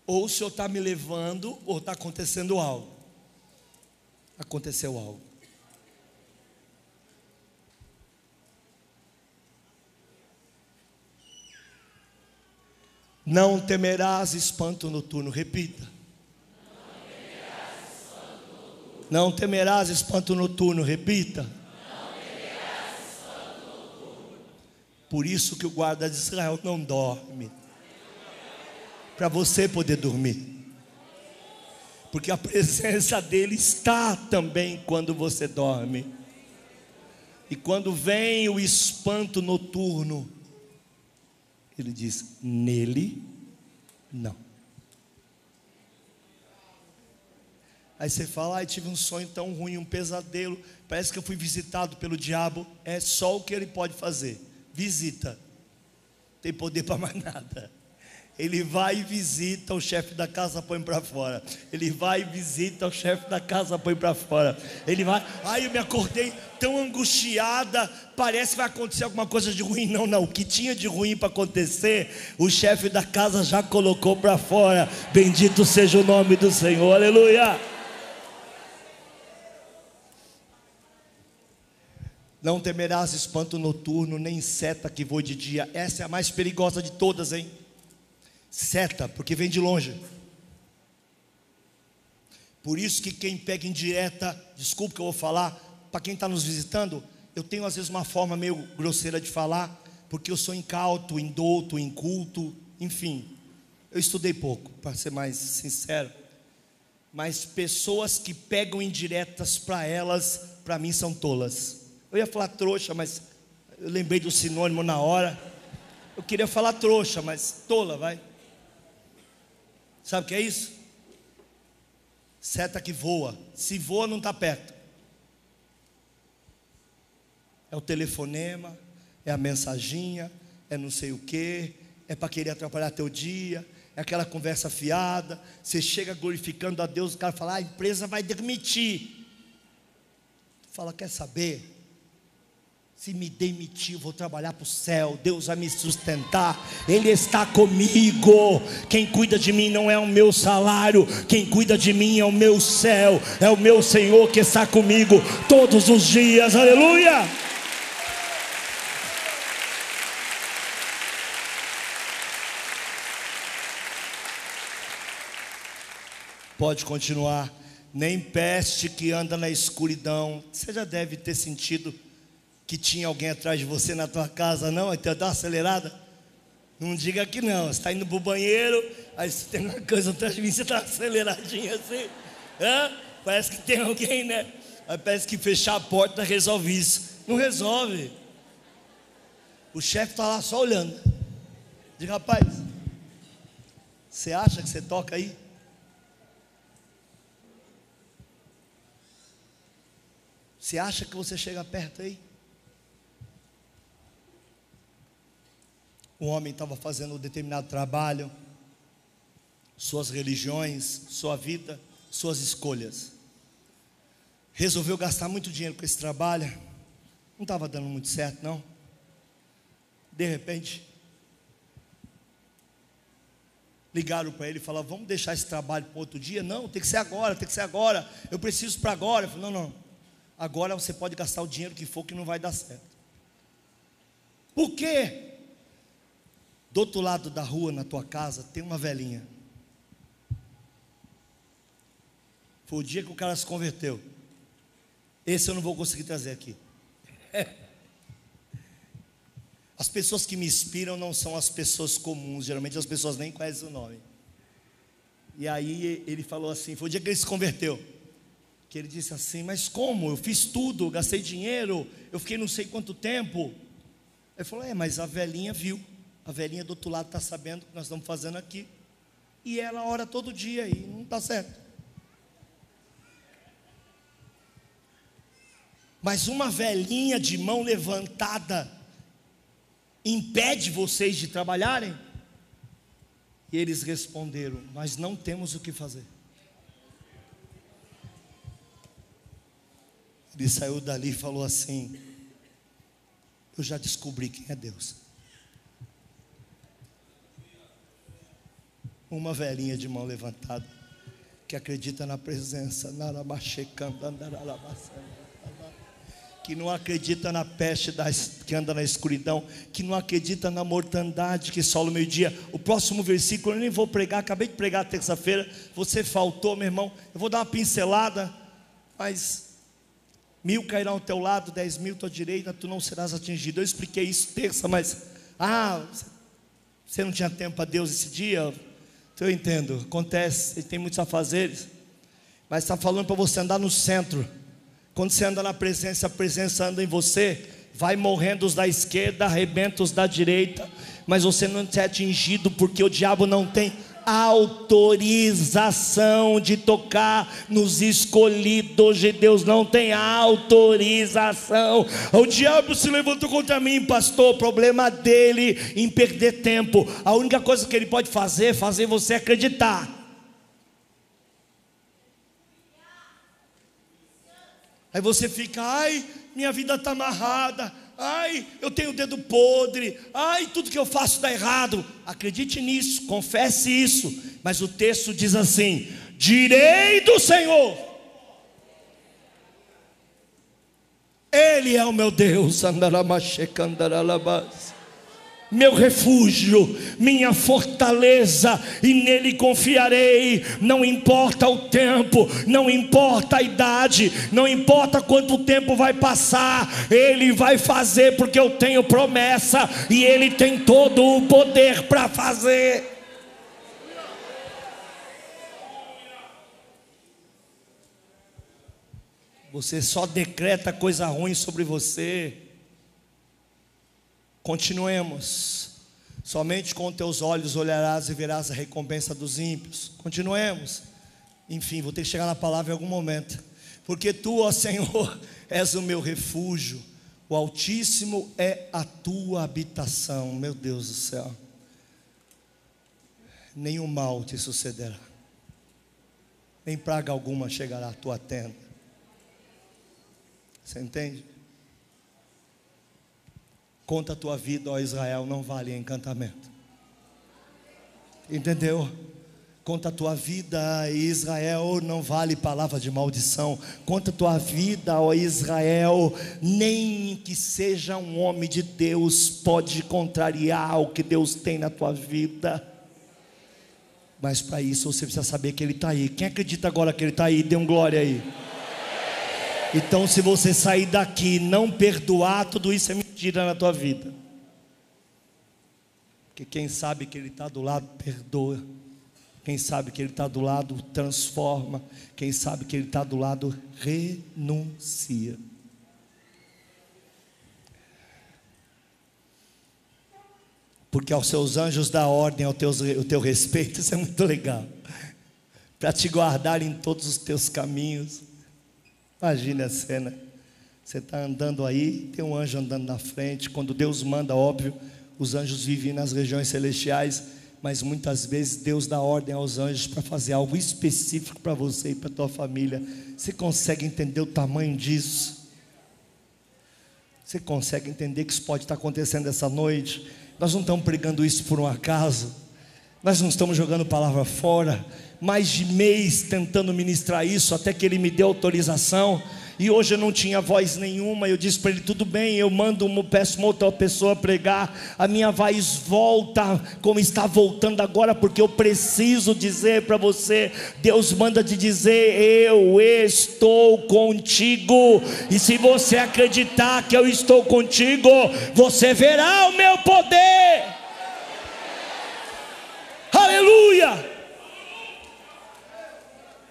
Ou o senhor está me levando, ou está acontecendo algo aconteceu algo. Não temerás espanto noturno, repita. Não temerás espanto noturno, repita. Por isso que o guarda de Israel não dorme. Para você poder dormir porque a presença dele está também quando você dorme. E quando vem o espanto noturno, ele diz: nele não. Aí você fala: ai, tive um sonho tão ruim, um pesadelo. Parece que eu fui visitado pelo diabo. É só o que ele pode fazer: visita. Não tem poder para mais nada. Ele vai e visita o chefe da casa, põe para fora. Ele vai e visita o chefe da casa, põe para fora. Ele vai, ai eu me acordei tão angustiada, parece que vai acontecer alguma coisa de ruim. Não, não, o que tinha de ruim para acontecer, o chefe da casa já colocou para fora. Bendito seja o nome do Senhor, aleluia. Não temerás espanto noturno, nem seta que voe de dia. Essa é a mais perigosa de todas, hein? Seta, porque vem de longe. Por isso que quem pega em direta, desculpa que eu vou falar, para quem está nos visitando, eu tenho às vezes uma forma meio grosseira de falar, porque eu sou incauto, indouto, inculto, enfim. Eu estudei pouco, para ser mais sincero. mas pessoas que pegam indiretas para elas, para mim são tolas. Eu ia falar trouxa, mas eu lembrei do sinônimo na hora. Eu queria falar trouxa, mas tola, vai. Sabe o que é isso? Seta que voa. Se voa, não está perto. É o telefonema, é a mensaginha, é não sei o que, é para querer atrapalhar teu dia, é aquela conversa fiada. Você chega glorificando a Deus, o cara fala, ah, a empresa vai demitir. Fala, quer saber? Se me demitir, vou trabalhar para o céu. Deus vai me sustentar. Ele está comigo. Quem cuida de mim não é o meu salário. Quem cuida de mim é o meu céu. É o meu Senhor que está comigo todos os dias. Aleluia. Pode continuar. Nem peste que anda na escuridão. Você já deve ter sentido que tinha alguém atrás de você na tua casa, não? Então dá uma acelerada. Não diga que não. Você está indo para o banheiro, aí você tem uma coisa atrás de mim, você está aceleradinho assim. Hã? Parece que tem alguém, né? Aí parece que fechar a porta resolve isso. Não resolve. O chefe está lá só olhando. Diga, rapaz, você acha que você toca aí? Você acha que você chega perto aí? Um homem estava fazendo um determinado trabalho, suas religiões, sua vida, suas escolhas. Resolveu gastar muito dinheiro com esse trabalho, não estava dando muito certo, não. De repente, ligaram para ele e falaram: Vamos deixar esse trabalho para outro dia? Não, tem que ser agora, tem que ser agora. Eu preciso para agora. Ele falou: Não, não. Agora você pode gastar o dinheiro que for, que não vai dar certo. Por quê? Do outro lado da rua, na tua casa, tem uma velhinha. Foi o dia que o cara se converteu. Esse eu não vou conseguir trazer aqui. [LAUGHS] As pessoas que me inspiram não são as pessoas comuns, geralmente as pessoas nem conhecem o nome. E aí ele falou assim: foi o dia que ele se converteu. Que ele disse assim: Mas como? Eu fiz tudo, gastei dinheiro, eu fiquei não sei quanto tempo. Ele falou: É, mas a velhinha viu. A velhinha do outro lado está sabendo o que nós estamos fazendo aqui. E ela ora todo dia e não está certo. Mas uma velhinha de mão levantada impede vocês de trabalharem? E eles responderam: Mas não temos o que fazer. Ele saiu dali e falou assim: Eu já descobri quem é Deus. Uma velhinha de mão levantada que acredita na presença, que não acredita na peste que anda na escuridão, que não acredita na mortandade que sola o meio-dia. O próximo versículo eu nem vou pregar, acabei de pregar terça-feira, você faltou, meu irmão. Eu vou dar uma pincelada, mas mil cairão ao teu lado, dez mil à tua direita, tu não serás atingido. Eu expliquei isso terça, mas ah, você não tinha tempo para Deus esse dia? Então eu entendo, acontece, tem muitos afazeres, mas está falando para você andar no centro. Quando você anda na presença, a presença anda em você, vai morrendo os da esquerda, arrebenta os da direita, mas você não é atingido porque o diabo não tem autorização de tocar nos escolhidos de Deus, não tem autorização. O diabo se levantou contra mim, pastor. O problema dele em perder tempo. A única coisa que ele pode fazer é fazer você acreditar. Aí você fica, ai, minha vida está amarrada ai, eu tenho o dedo podre, ai, tudo que eu faço dá errado. Acredite nisso, confesse isso. Mas o texto diz assim: direi do Senhor, Ele é o meu Deus, andaramachecandaralas meu refúgio, minha fortaleza, e nele confiarei. Não importa o tempo, não importa a idade, não importa quanto tempo vai passar, ele vai fazer, porque eu tenho promessa e ele tem todo o poder para fazer. Você só decreta coisa ruim sobre você. Continuemos. Somente com teus olhos olharás e verás a recompensa dos ímpios. Continuemos. Enfim, vou ter que chegar na palavra em algum momento. Porque tu, ó Senhor, [LAUGHS] és o meu refúgio. O Altíssimo é a tua habitação. Meu Deus do céu. Nenhum mal te sucederá. Nem praga alguma chegará à tua tenda. Você entende? Conta a tua vida, ó Israel, não vale encantamento. Entendeu? Conta a tua vida, Israel, não vale palavra de maldição. Conta a tua vida, ó Israel, nem que seja um homem de Deus pode contrariar o que Deus tem na tua vida. Mas para isso você precisa saber que Ele está aí. Quem acredita agora que Ele está aí? Dê um glória aí. Então, se você sair daqui não perdoar, tudo isso é mentira na tua vida. Porque quem sabe que Ele está do lado, perdoa. Quem sabe que Ele está do lado, transforma. Quem sabe que Ele está do lado, renuncia. Porque aos seus anjos dá ordem ao teu, ao teu respeito, isso é muito legal. Para te guardar em todos os teus caminhos. Imagine a cena. Você está andando aí, tem um anjo andando na frente. Quando Deus manda, óbvio, os anjos vivem nas regiões celestiais, mas muitas vezes Deus dá ordem aos anjos para fazer algo específico para você e para tua família. Você consegue entender o tamanho disso? Você consegue entender que isso pode estar acontecendo essa noite? Nós não estamos pregando isso por um acaso. Nós não estamos jogando palavra fora. Mais de mês tentando ministrar isso, até que ele me deu autorização e hoje eu não tinha voz nenhuma. Eu disse para ele: tudo bem, eu mando, uma, peço uma outra pessoa pregar. A minha voz volta como está voltando agora, porque eu preciso dizer para você: Deus manda te dizer, eu estou contigo. E se você acreditar que eu estou contigo, você verá o meu poder. Aleluia!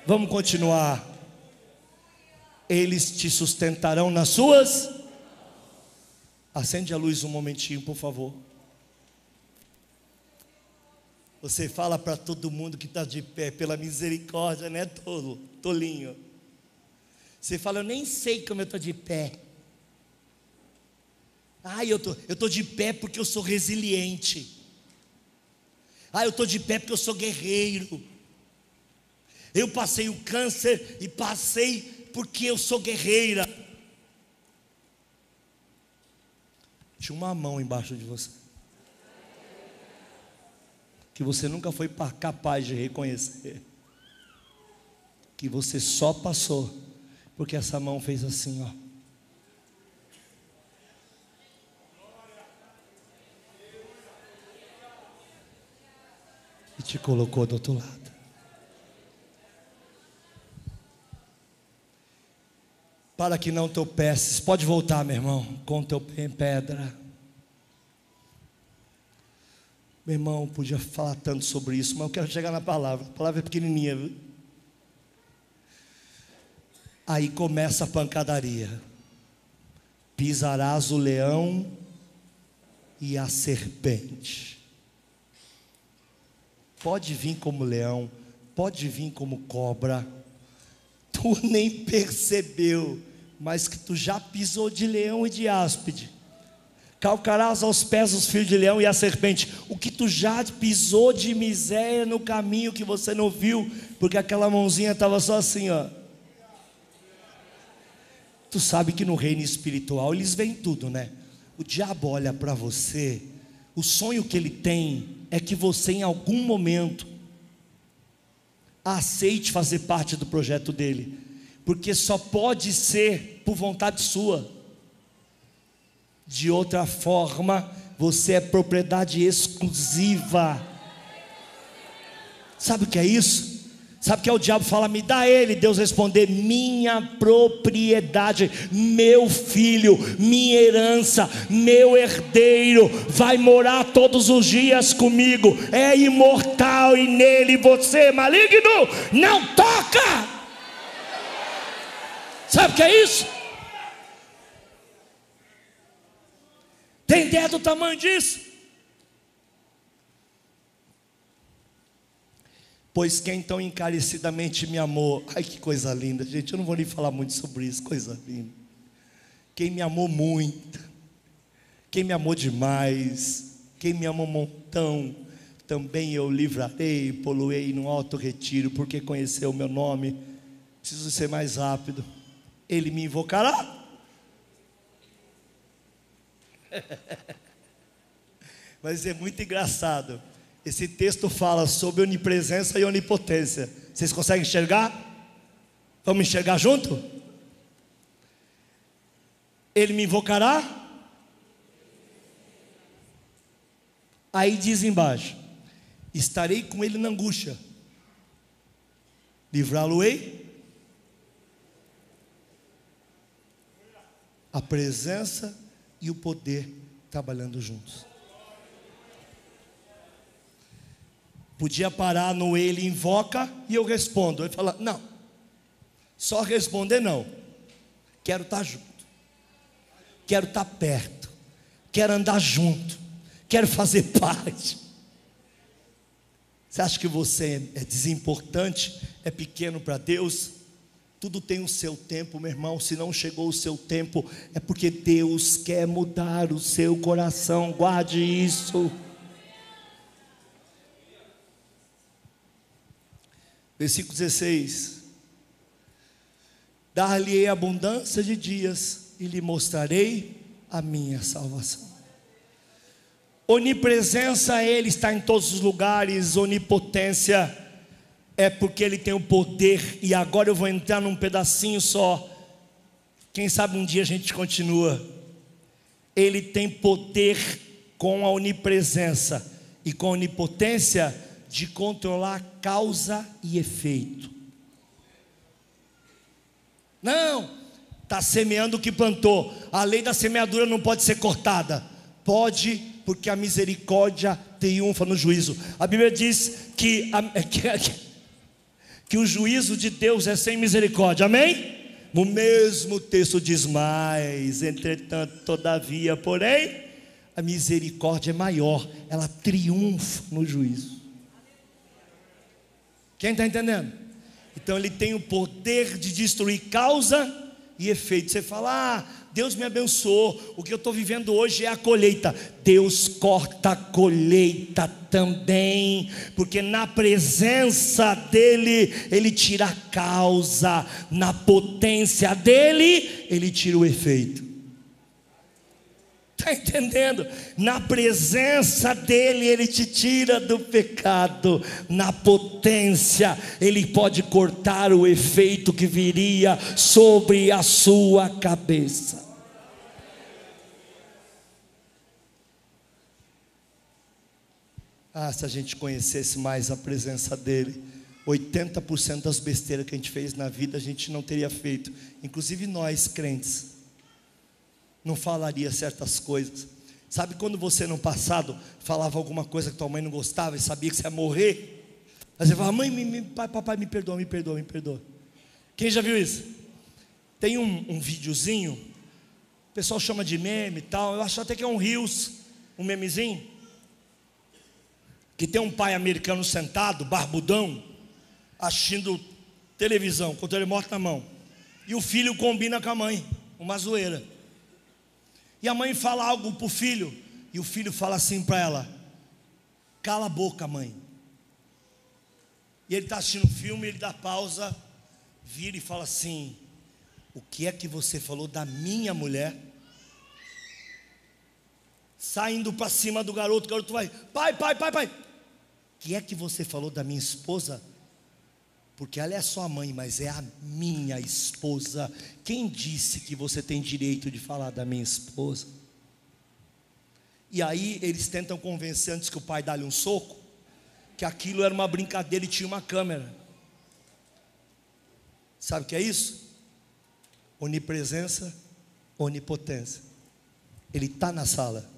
Vamos continuar eles te sustentarão nas suas. Acende a luz um momentinho, por favor. Você fala para todo mundo que está de pé, pela misericórdia, né, tolo, tolinho. Você fala, eu nem sei como eu estou de pé. Ah, eu tô, estou de pé porque eu sou resiliente. Ah, eu estou de pé porque eu sou guerreiro. Eu passei o câncer e passei porque eu sou guerreira. Tinha uma mão embaixo de você. Que você nunca foi capaz de reconhecer. Que você só passou. Porque essa mão fez assim, ó. E te colocou do outro lado. Para que não tropeces. Pode voltar, meu irmão, com teu pé em pedra. Meu irmão, podia falar tanto sobre isso, mas eu quero chegar na palavra. A palavra é pequenininha, viu? Aí começa a pancadaria. Pisarás o leão e a serpente. Pode vir como leão, pode vir como cobra. Tu nem percebeu mas que tu já pisou de leão e de áspide. Calcarás aos pés os filhos de leão e a serpente. O que tu já pisou de miséria no caminho que você não viu, porque aquela mãozinha estava só assim, ó. Tu sabe que no reino espiritual eles veem tudo, né? O diabo olha para você, o sonho que ele tem é que você em algum momento aceite fazer parte do projeto dele porque só pode ser por vontade sua. De outra forma, você é propriedade exclusiva. Sabe o que é isso? Sabe o que é o diabo fala? Me dá ele. Deus responder: minha propriedade, meu filho, minha herança, meu herdeiro, vai morar todos os dias comigo. É imortal e nele você, maligno, não toca. Sabe o que é isso? Tem ideia do tamanho disso? Pois quem tão encarecidamente me amou, ai que coisa linda, gente, eu não vou nem falar muito sobre isso, coisa linda. Quem me amou muito, quem me amou demais, quem me amou um montão, também eu livrarei, poluei no alto retiro, porque conheceu o meu nome. Preciso ser mais rápido. Ele me invocará. [LAUGHS] Mas é muito engraçado. Esse texto fala sobre onipresença e onipotência. Vocês conseguem enxergar? Vamos enxergar junto? Ele me invocará. Aí diz embaixo: Estarei com ele na angústia, livrá-lo-ei. A presença e o poder trabalhando juntos. Podia parar no ele invoca e eu respondo. Ele fala: Não, só responder não. Quero estar junto, quero estar perto, quero andar junto, quero fazer [LAUGHS] parte. Você acha que você é desimportante, é pequeno para Deus? Tudo tem o seu tempo, meu irmão. Se não chegou o seu tempo, é porque Deus quer mudar o seu coração. Guarde isso. Versículo 16: Dar-lhe abundância de dias e lhe mostrarei a minha salvação. Onipresença, Ele está em todos os lugares, onipotência é porque Ele tem o poder, e agora eu vou entrar num pedacinho só. Quem sabe um dia a gente continua. Ele tem poder com a onipresença e com a onipotência de controlar causa e efeito. Não, está semeando o que plantou. A lei da semeadura não pode ser cortada. Pode, porque a misericórdia triunfa no juízo. A Bíblia diz que, a, [LAUGHS] que, que o juízo de Deus é sem misericórdia. Amém? No mesmo texto diz mais, entretanto, todavia, porém, a misericórdia é maior, ela triunfa no juízo. Quem está entendendo? Então ele tem o poder de destruir causa e efeito. Você fala, ah, Deus me abençoou, o que eu estou vivendo hoje é a colheita. Deus corta a colheita também, porque na presença dEle, Ele tira a causa, na potência dEle, Ele tira o efeito. Está entendendo? Na presença dEle, Ele te tira do pecado. Na potência, Ele pode cortar o efeito que viria sobre a sua cabeça. Ah, se a gente conhecesse mais a presença dEle, 80% das besteiras que a gente fez na vida a gente não teria feito, inclusive nós crentes não falaria certas coisas. Sabe quando você no passado falava alguma coisa que tua mãe não gostava e sabia que você ia morrer? Aí você fala, mãe, me, me, pai, papai, me perdoa, me perdoa, me perdoa. Quem já viu isso? Tem um, um videozinho, o pessoal chama de meme e tal, eu acho até que é um rios, um memezinho, que tem um pai americano sentado, barbudão, assistindo televisão, com o telemoto na mão, e o filho combina com a mãe, uma zoeira. E a mãe fala algo para o filho, e o filho fala assim para ela: Cala a boca, mãe. E ele está assistindo o filme, ele dá pausa, vira e fala assim: O que é que você falou da minha mulher? Saindo para cima do garoto, o garoto vai: Pai, pai, pai, pai. O que é que você falou da minha esposa? Porque ela é sua mãe, mas é a minha esposa. Quem disse que você tem direito de falar da minha esposa? E aí eles tentam convencer antes que o pai dá-lhe um soco, que aquilo era uma brincadeira e tinha uma câmera. Sabe o que é isso? Onipresença, onipotência. Ele está na sala.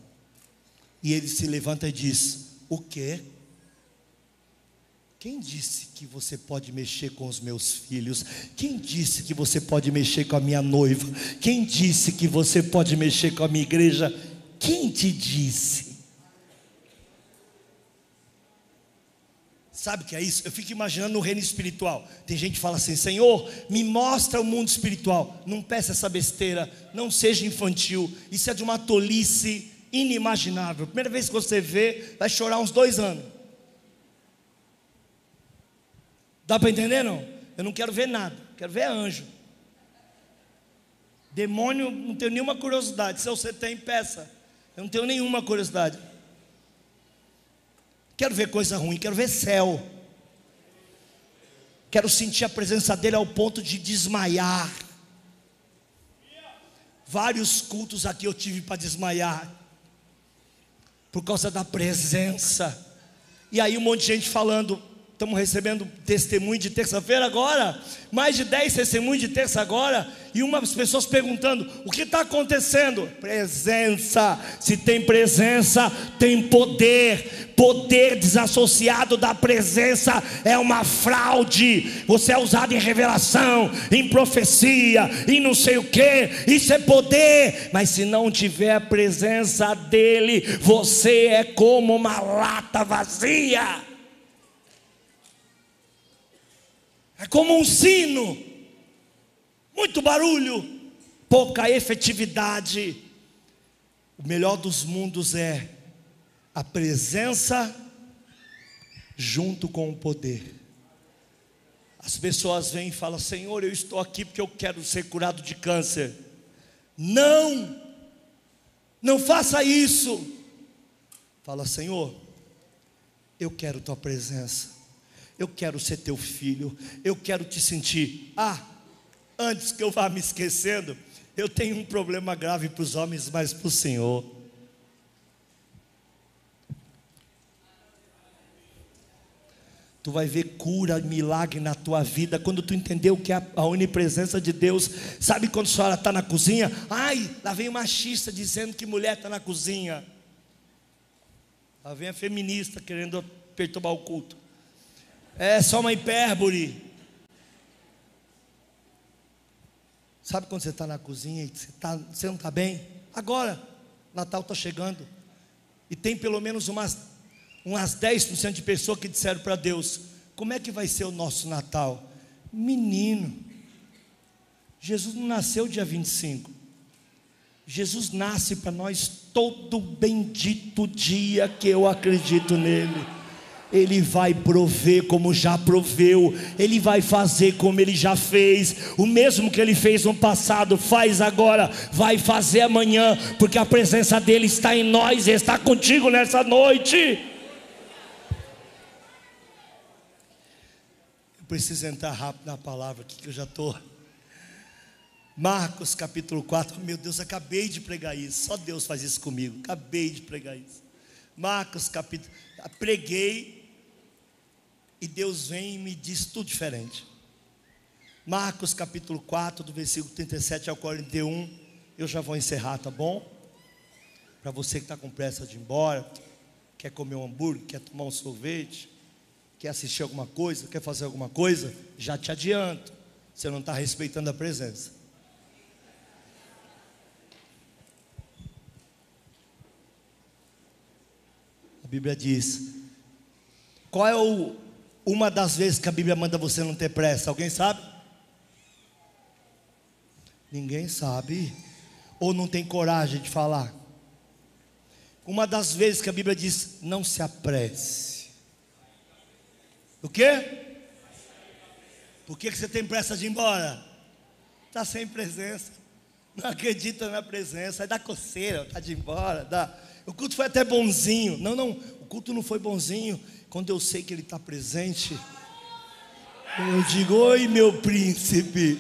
E ele se levanta e diz: O quê? Quem disse que você pode mexer com os meus filhos? Quem disse que você pode mexer com a minha noiva? Quem disse que você pode mexer com a minha igreja? Quem te disse? Sabe o que é isso? Eu fico imaginando o reino espiritual. Tem gente que fala assim: Senhor, me mostra o mundo espiritual. Não peça essa besteira, não seja infantil. Isso é de uma tolice inimaginável. Primeira vez que você vê, vai chorar uns dois anos. Dá para entender não? Eu não quero ver nada, quero ver anjo. Demônio, não tenho nenhuma curiosidade. Se você tem, peça. Eu não tenho nenhuma curiosidade. Quero ver coisa ruim, quero ver céu. Quero sentir a presença dele ao ponto de desmaiar. Vários cultos aqui eu tive para desmaiar, por causa da presença. E aí um monte de gente falando, Estamos recebendo testemunho de terça-feira agora, mais de 10 testemunhos de terça agora, e umas pessoas perguntando: o que está acontecendo? Presença, se tem presença, tem poder. Poder desassociado da presença é uma fraude. Você é usado em revelação, em profecia, em não sei o que. Isso é poder, mas se não tiver a presença dele, você é como uma lata vazia. É como um sino, muito barulho, pouca efetividade. O melhor dos mundos é a presença junto com o poder. As pessoas vêm e falam: Senhor, eu estou aqui porque eu quero ser curado de câncer. Não, não faça isso. Fala, Senhor, eu quero tua presença eu quero ser teu filho, eu quero te sentir. Ah, antes que eu vá me esquecendo, eu tenho um problema grave para os homens, mas para o Senhor. Tu vai ver cura, milagre na tua vida quando tu entender o que é a onipresença de Deus. Sabe quando a senhora está na cozinha? Ai, lá vem o machista dizendo que mulher está na cozinha. Lá vem a feminista querendo perturbar o culto é só uma hipérbole. Sabe quando você está na cozinha e você, tá, você não está bem? Agora, Natal está chegando. E tem pelo menos umas, umas 10% de pessoas que disseram para Deus: como é que vai ser o nosso Natal? Menino, Jesus não nasceu dia 25. Jesus nasce para nós todo bendito dia que eu acredito nele. Ele vai prover como já proveu, Ele vai fazer como Ele já fez, o mesmo que Ele fez no passado, faz agora, vai fazer amanhã, porque a presença dEle está em nós e está contigo nessa noite. Eu preciso entrar rápido na palavra aqui, que eu já estou. Marcos capítulo 4, meu Deus, acabei de pregar isso, só Deus faz isso comigo, acabei de pregar isso. Marcos capítulo, preguei e Deus vem e me diz tudo diferente. Marcos capítulo 4, do versículo 37 ao 41. Eu já vou encerrar, tá bom? Para você que está com pressa de ir embora, quer comer um hambúrguer, quer tomar um sorvete, quer assistir alguma coisa, quer fazer alguma coisa, já te adianto, você não está respeitando a presença. A Bíblia diz: qual é o uma das vezes que a Bíblia manda você não ter pressa, alguém sabe? Ninguém sabe, ou não tem coragem de falar. Uma das vezes que a Bíblia diz: não se apresse. O quê? Por que, que você tem pressa de ir embora? Está sem presença. Não acredita na presença. Aí dá coceira, está de embora. Dá. O culto foi até bonzinho. Não, não, o culto não foi bonzinho quando eu sei que Ele está presente, eu digo: Oi, meu príncipe,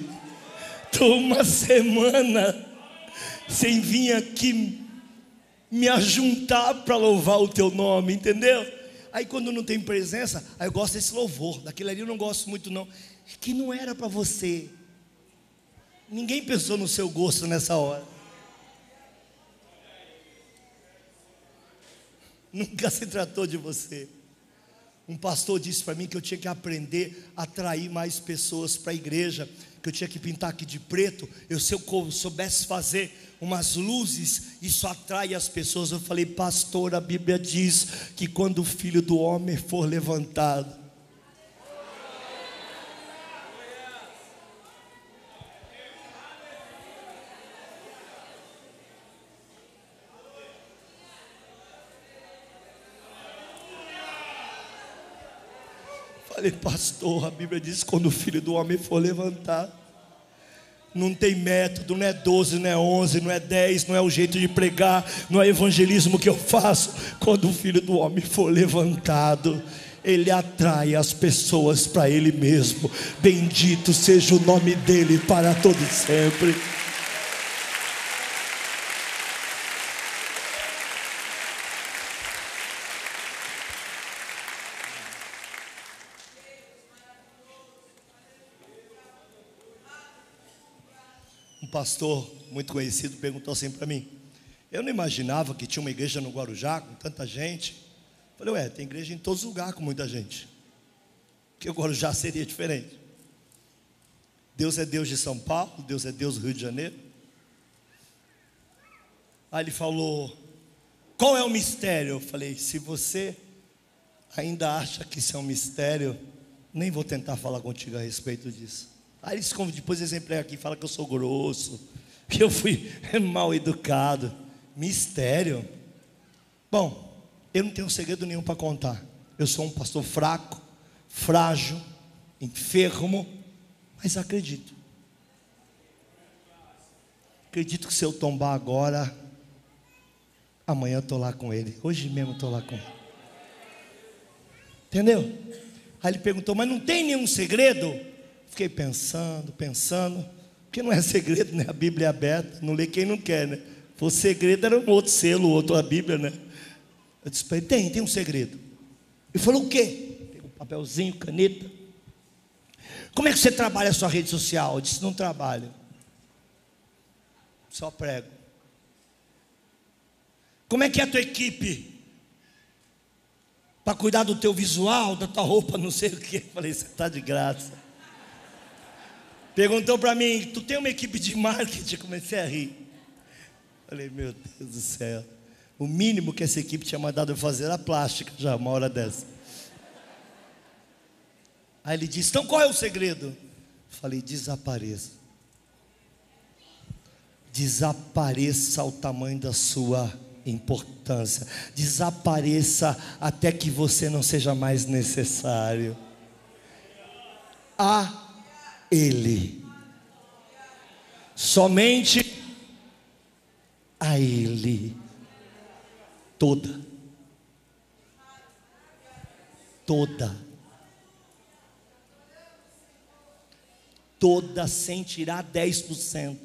estou uma semana sem vir aqui me ajuntar para louvar o teu nome, entendeu? Aí quando não tem presença, aí eu gosto desse louvor, daquele ali eu não gosto muito não. É que não era para você. Ninguém pensou no seu gosto nessa hora. Nunca se tratou de você. Um pastor disse para mim que eu tinha que aprender a atrair mais pessoas para a igreja, que eu tinha que pintar aqui de preto. Eu, se eu soubesse fazer umas luzes, isso atrai as pessoas. Eu falei, pastor, a Bíblia diz que quando o filho do homem for levantado, Falei, pastor, a Bíblia diz: quando o filho do homem for levantar, não tem método, não é 12, não é 11, não é 10, não é o jeito de pregar, não é evangelismo que eu faço. Quando o filho do homem for levantado, ele atrai as pessoas para ele mesmo. Bendito seja o nome dele para todo sempre. Pastor muito conhecido perguntou assim para mim: Eu não imaginava que tinha uma igreja no Guarujá com tanta gente. Eu falei, ué, tem igreja em todos os lugares com muita gente. Que o Guarujá seria diferente. Deus é Deus de São Paulo, Deus é Deus do Rio de Janeiro. Aí ele falou: Qual é o mistério? Eu falei: Se você ainda acha que isso é um mistério, nem vou tentar falar contigo a respeito disso. Aí eles depois exemplar aqui fala que eu sou grosso, que eu fui [LAUGHS] mal educado. Mistério. Bom, eu não tenho segredo nenhum para contar. Eu sou um pastor fraco, frágil, enfermo, mas acredito. Acredito que se eu tombar agora, amanhã eu estou lá com ele. Hoje mesmo estou lá com ele. Entendeu? Aí ele perguntou, mas não tem nenhum segredo? Fiquei pensando, pensando, porque não é segredo, né? A Bíblia é aberta, não lê quem não quer, né? O segredo era um outro selo, outro a Bíblia, né? Eu disse para ele: tem, tem um segredo. Ele falou: o quê? Pegou um papelzinho, caneta. Como é que você trabalha a sua rede social? Eu disse: não trabalho, só prego. Como é que é a tua equipe? Para cuidar do teu visual, da tua roupa, não sei o que. Falei: você está de graça. Perguntou para mim: Tu tem uma equipe de marketing? Comecei a rir. Falei: Meu Deus do céu. O mínimo que essa equipe tinha mandado eu fazer era plástica, já, uma hora dessa. Aí ele disse: Então qual é o segredo? Falei: Desapareça. Desapareça ao tamanho da sua importância. Desapareça até que você não seja mais necessário. A ele. Somente a Ele. Toda. Toda. Toda sem tirar 10%.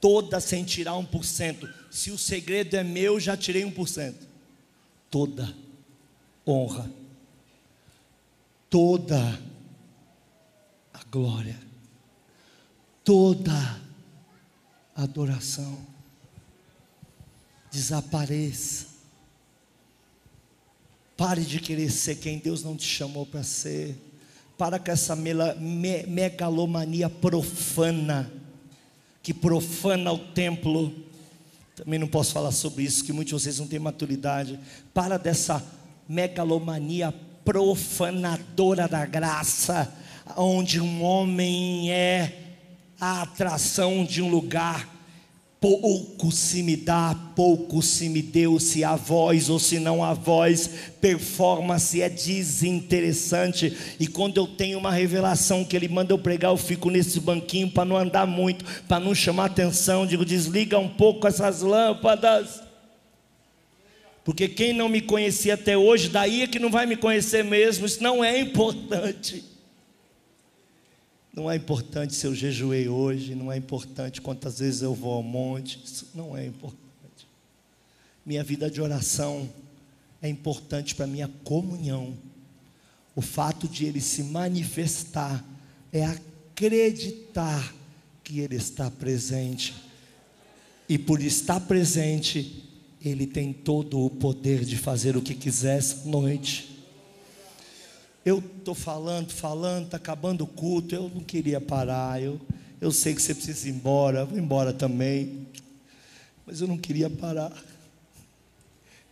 Toda sem tirar 1%. Se o segredo é meu, já tirei 1%. Toda honra. Toda a glória toda adoração desapareça. Pare de querer ser quem Deus não te chamou para ser. Para com essa megalomania profana, que profana o templo. Também não posso falar sobre isso, que muitos de vocês não têm maturidade. Para dessa megalomania profanadora da graça, onde um homem é a atração de um lugar, pouco se me dá, pouco se me deu, se há voz ou se não há voz, performance é desinteressante. E quando eu tenho uma revelação que ele manda eu pregar, eu fico nesse banquinho para não andar muito, para não chamar atenção. Digo, desliga um pouco essas lâmpadas. Porque quem não me conhecia até hoje, daí é que não vai me conhecer mesmo, isso não é importante. Não é importante se eu jejuei hoje, não é importante quantas vezes eu vou ao monte, isso não é importante. Minha vida de oração é importante para minha comunhão. O fato de ele se manifestar é acreditar que ele está presente. E por estar presente, ele tem todo o poder de fazer o que quiser essa noite. Eu estou falando, falando, está acabando o culto. Eu não queria parar. Eu, eu sei que você precisa ir embora. Vou embora também. Mas eu não queria parar.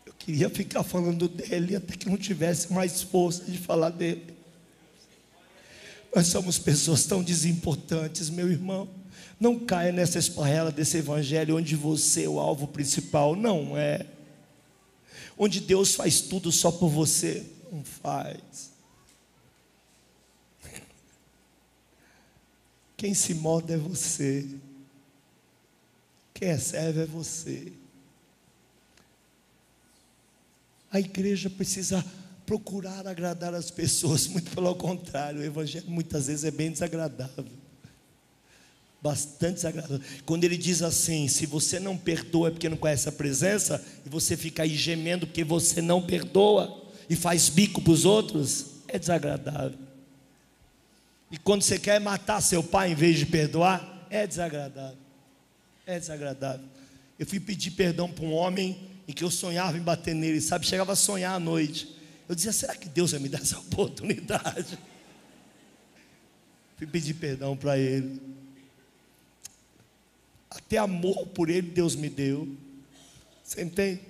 Eu queria ficar falando dele até que não tivesse mais força de falar dele. Nós somos pessoas tão desimportantes, meu irmão. Não caia nessa esparrela desse evangelho onde você é o alvo principal. Não é. Onde Deus faz tudo só por você. Não faz. Quem se molda é você. Quem serve é você. A igreja precisa procurar agradar as pessoas, [LAUGHS] muito pelo contrário, o evangelho muitas vezes é bem desagradável. Bastante desagradável. Quando ele diz assim: se você não perdoa é porque não conhece a presença, e você fica aí gemendo porque você não perdoa e faz bico para os outros, é desagradável. E quando você quer matar seu pai em vez de perdoar, é desagradável. É desagradável. Eu fui pedir perdão para um homem em que eu sonhava em bater nele, sabe? Chegava a sonhar à noite. Eu dizia: será que Deus vai me dar [LAUGHS] essa oportunidade? Fui pedir perdão para ele. Até amor por ele Deus me deu. Você entende?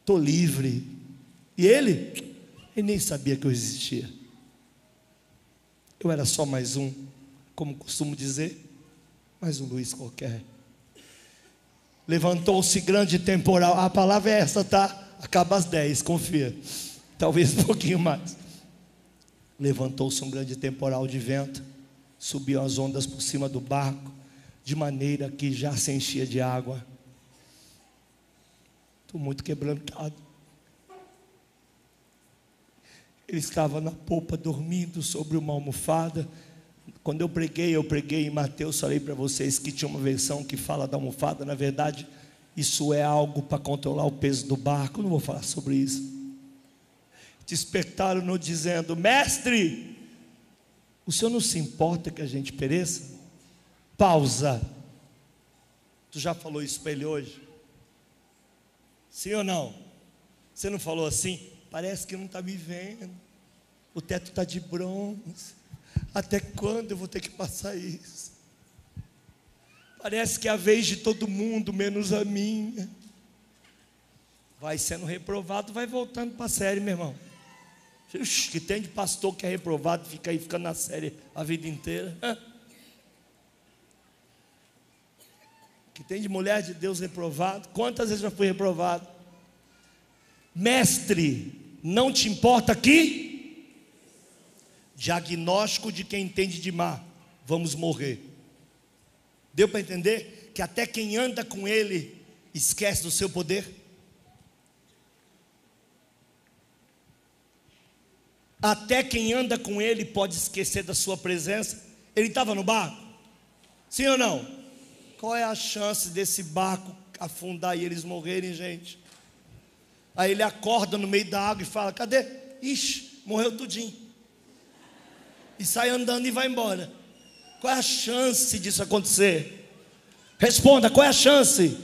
Estou livre. E ele? Ele nem sabia que eu existia. Eu era só mais um, como costumo dizer, mais um Luiz qualquer. Levantou-se grande temporal. A palavra é essa, tá? Acaba às 10, confia. Talvez um [LAUGHS] pouquinho mais. Levantou-se um grande temporal de vento, subiu as ondas por cima do barco, de maneira que já se enchia de água. Estou muito quebrantado. Ele estava na polpa dormindo sobre uma almofada. Quando eu preguei, eu preguei em Mateus, falei para vocês que tinha uma versão que fala da almofada, na verdade, isso é algo para controlar o peso do barco. Eu não vou falar sobre isso. Despertaram-no dizendo: Mestre, o senhor não se importa que a gente pereça? Pausa. Tu já falou isso para ele hoje? Sim ou não? Você não falou assim? Parece que não está me vendo. O teto está de bronze. Até quando eu vou ter que passar isso? Parece que é a vez de todo mundo, menos a minha. Vai sendo reprovado, vai voltando para a série, meu irmão. Que tem de pastor que é reprovado, fica aí, fica na série a vida inteira. Que tem de mulher de Deus reprovado. Quantas vezes já fui reprovado? Mestre, não te importa aqui? Diagnóstico de quem entende de mar. Vamos morrer. Deu para entender que até quem anda com ele esquece do seu poder? Até quem anda com ele pode esquecer da sua presença. Ele estava no barco? Sim ou não? Qual é a chance desse barco afundar e eles morrerem, gente? Aí ele acorda no meio da água e fala: Cadê? Ixi, morreu tudinho. E sai andando e vai embora. Qual é a chance disso acontecer? Responda, qual é a chance?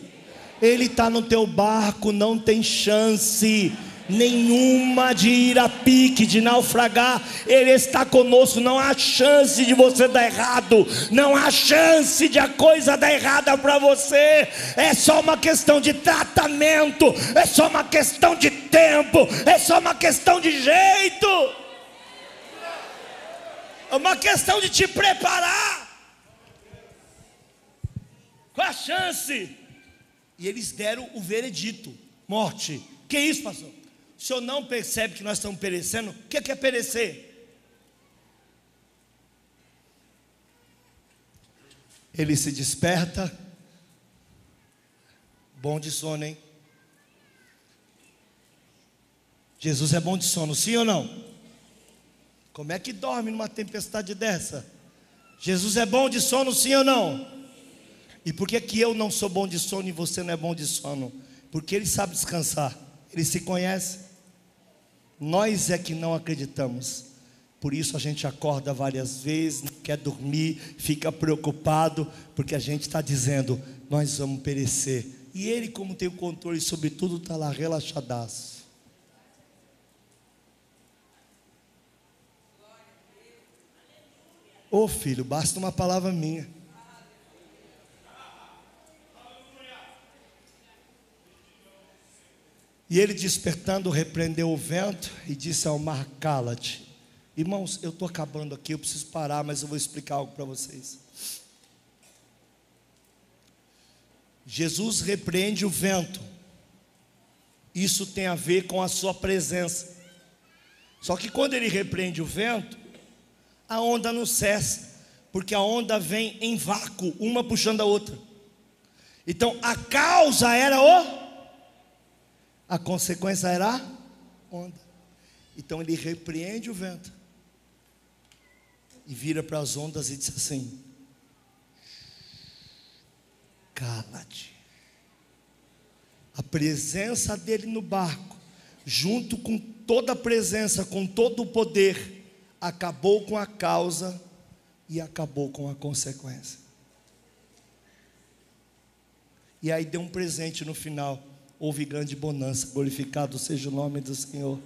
Ele está no teu barco, não tem chance nenhuma de ir a pique, de naufragar. Ele está conosco. Não há chance de você dar errado. Não há chance de a coisa dar errada para você. É só uma questão de tratamento. É só uma questão de tempo. É só uma questão de jeito. É uma questão de te preparar. Qual a chance? E eles deram o veredito: morte. Que isso, pastor? O senhor não percebe que nós estamos perecendo? O que é, perecer? Ele se desperta, bom de sono, hein? Jesus é bom de sono, sim ou não? Como é que dorme numa tempestade dessa? Jesus é bom de sono, sim ou não? E por que, que eu não sou bom de sono e você não é bom de sono? Porque ele sabe descansar, ele se conhece. Nós é que não acreditamos. Por isso a gente acorda várias vezes, não quer dormir, fica preocupado, porque a gente está dizendo: nós vamos perecer. E ele, como tem o controle sobre tudo, está lá relaxadaço. Ô oh, filho, basta uma palavra minha. E ele despertando, repreendeu o vento e disse ao mar: Cala-te. Irmãos, eu estou acabando aqui, eu preciso parar, mas eu vou explicar algo para vocês. Jesus repreende o vento. Isso tem a ver com a sua presença. Só que quando ele repreende o vento, a onda não cessa, porque a onda vem em vácuo, uma puxando a outra. Então a causa era o a consequência era onda. Então ele repreende o vento e vira para as ondas e diz assim: Cala-te. A presença dele no barco, junto com toda a presença, com todo o poder, acabou com a causa e acabou com a consequência. E aí deu um presente no final. Houve grande bonança, glorificado seja o nome do Senhor.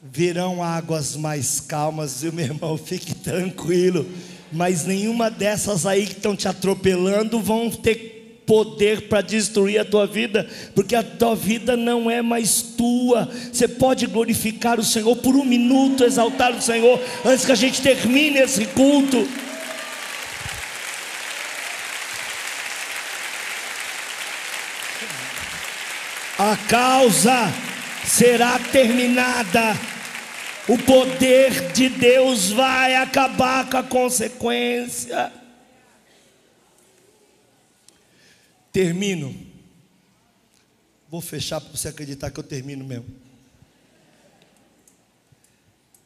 Virão águas mais calmas, e meu irmão, fique tranquilo. Mas nenhuma dessas aí que estão te atropelando vão ter poder para destruir a tua vida, porque a tua vida não é mais tua. Você pode glorificar o Senhor por um minuto, exaltar o Senhor, antes que a gente termine esse culto. A causa será terminada o poder de Deus vai acabar com a consequência. Termino. Vou fechar para você acreditar que eu termino mesmo.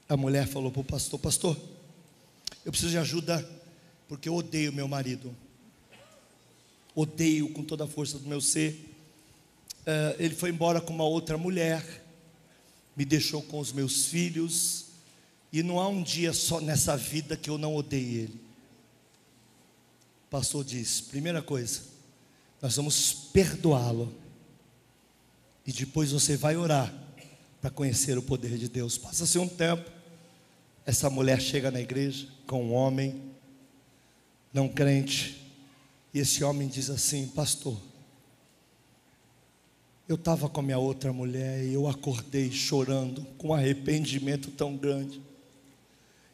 A mulher falou para o pastor: Pastor, eu preciso de ajuda, porque eu odeio meu marido. Odeio com toda a força do meu ser. Uh, ele foi embora com uma outra mulher me deixou com os meus filhos, e não há um dia só nessa vida que eu não odeie ele. O pastor diz: primeira coisa, nós vamos perdoá-lo, e depois você vai orar para conhecer o poder de Deus. Passa-se um tempo, essa mulher chega na igreja com um homem, não crente, e esse homem diz assim: Pastor, eu estava com a minha outra mulher e eu acordei chorando, com um arrependimento tão grande.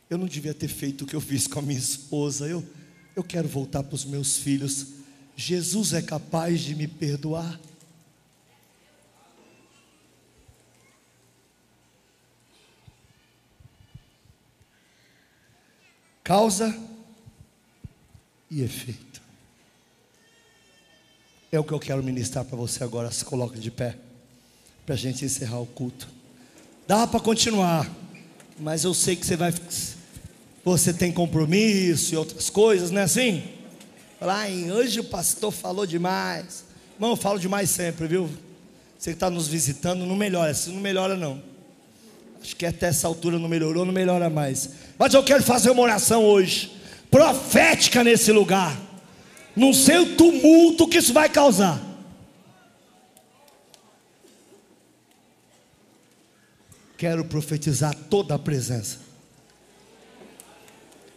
Eu não devia ter feito o que eu fiz com a minha esposa. Eu, eu quero voltar para os meus filhos. Jesus é capaz de me perdoar. Causa e efeito. É o que eu quero ministrar para você agora. Se coloque de pé, para a gente encerrar o culto. Dá para continuar, mas eu sei que você vai. Você tem compromisso e outras coisas, não é assim? Falar, hoje o pastor falou demais. Irmão, eu falo demais sempre, viu? Você que está nos visitando, não melhora. Se não melhora, não. Acho que até essa altura não melhorou, não melhora mais. Mas eu quero fazer uma oração hoje, profética nesse lugar. Não sei o tumulto que isso vai causar. Quero profetizar toda a presença.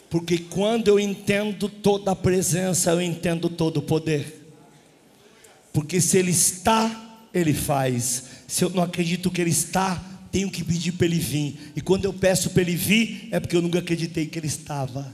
Porque quando eu entendo toda a presença, eu entendo todo o poder. Porque se Ele está, Ele faz. Se eu não acredito que Ele está, tenho que pedir para Ele vir. E quando eu peço para Ele vir, é porque eu nunca acreditei que Ele estava.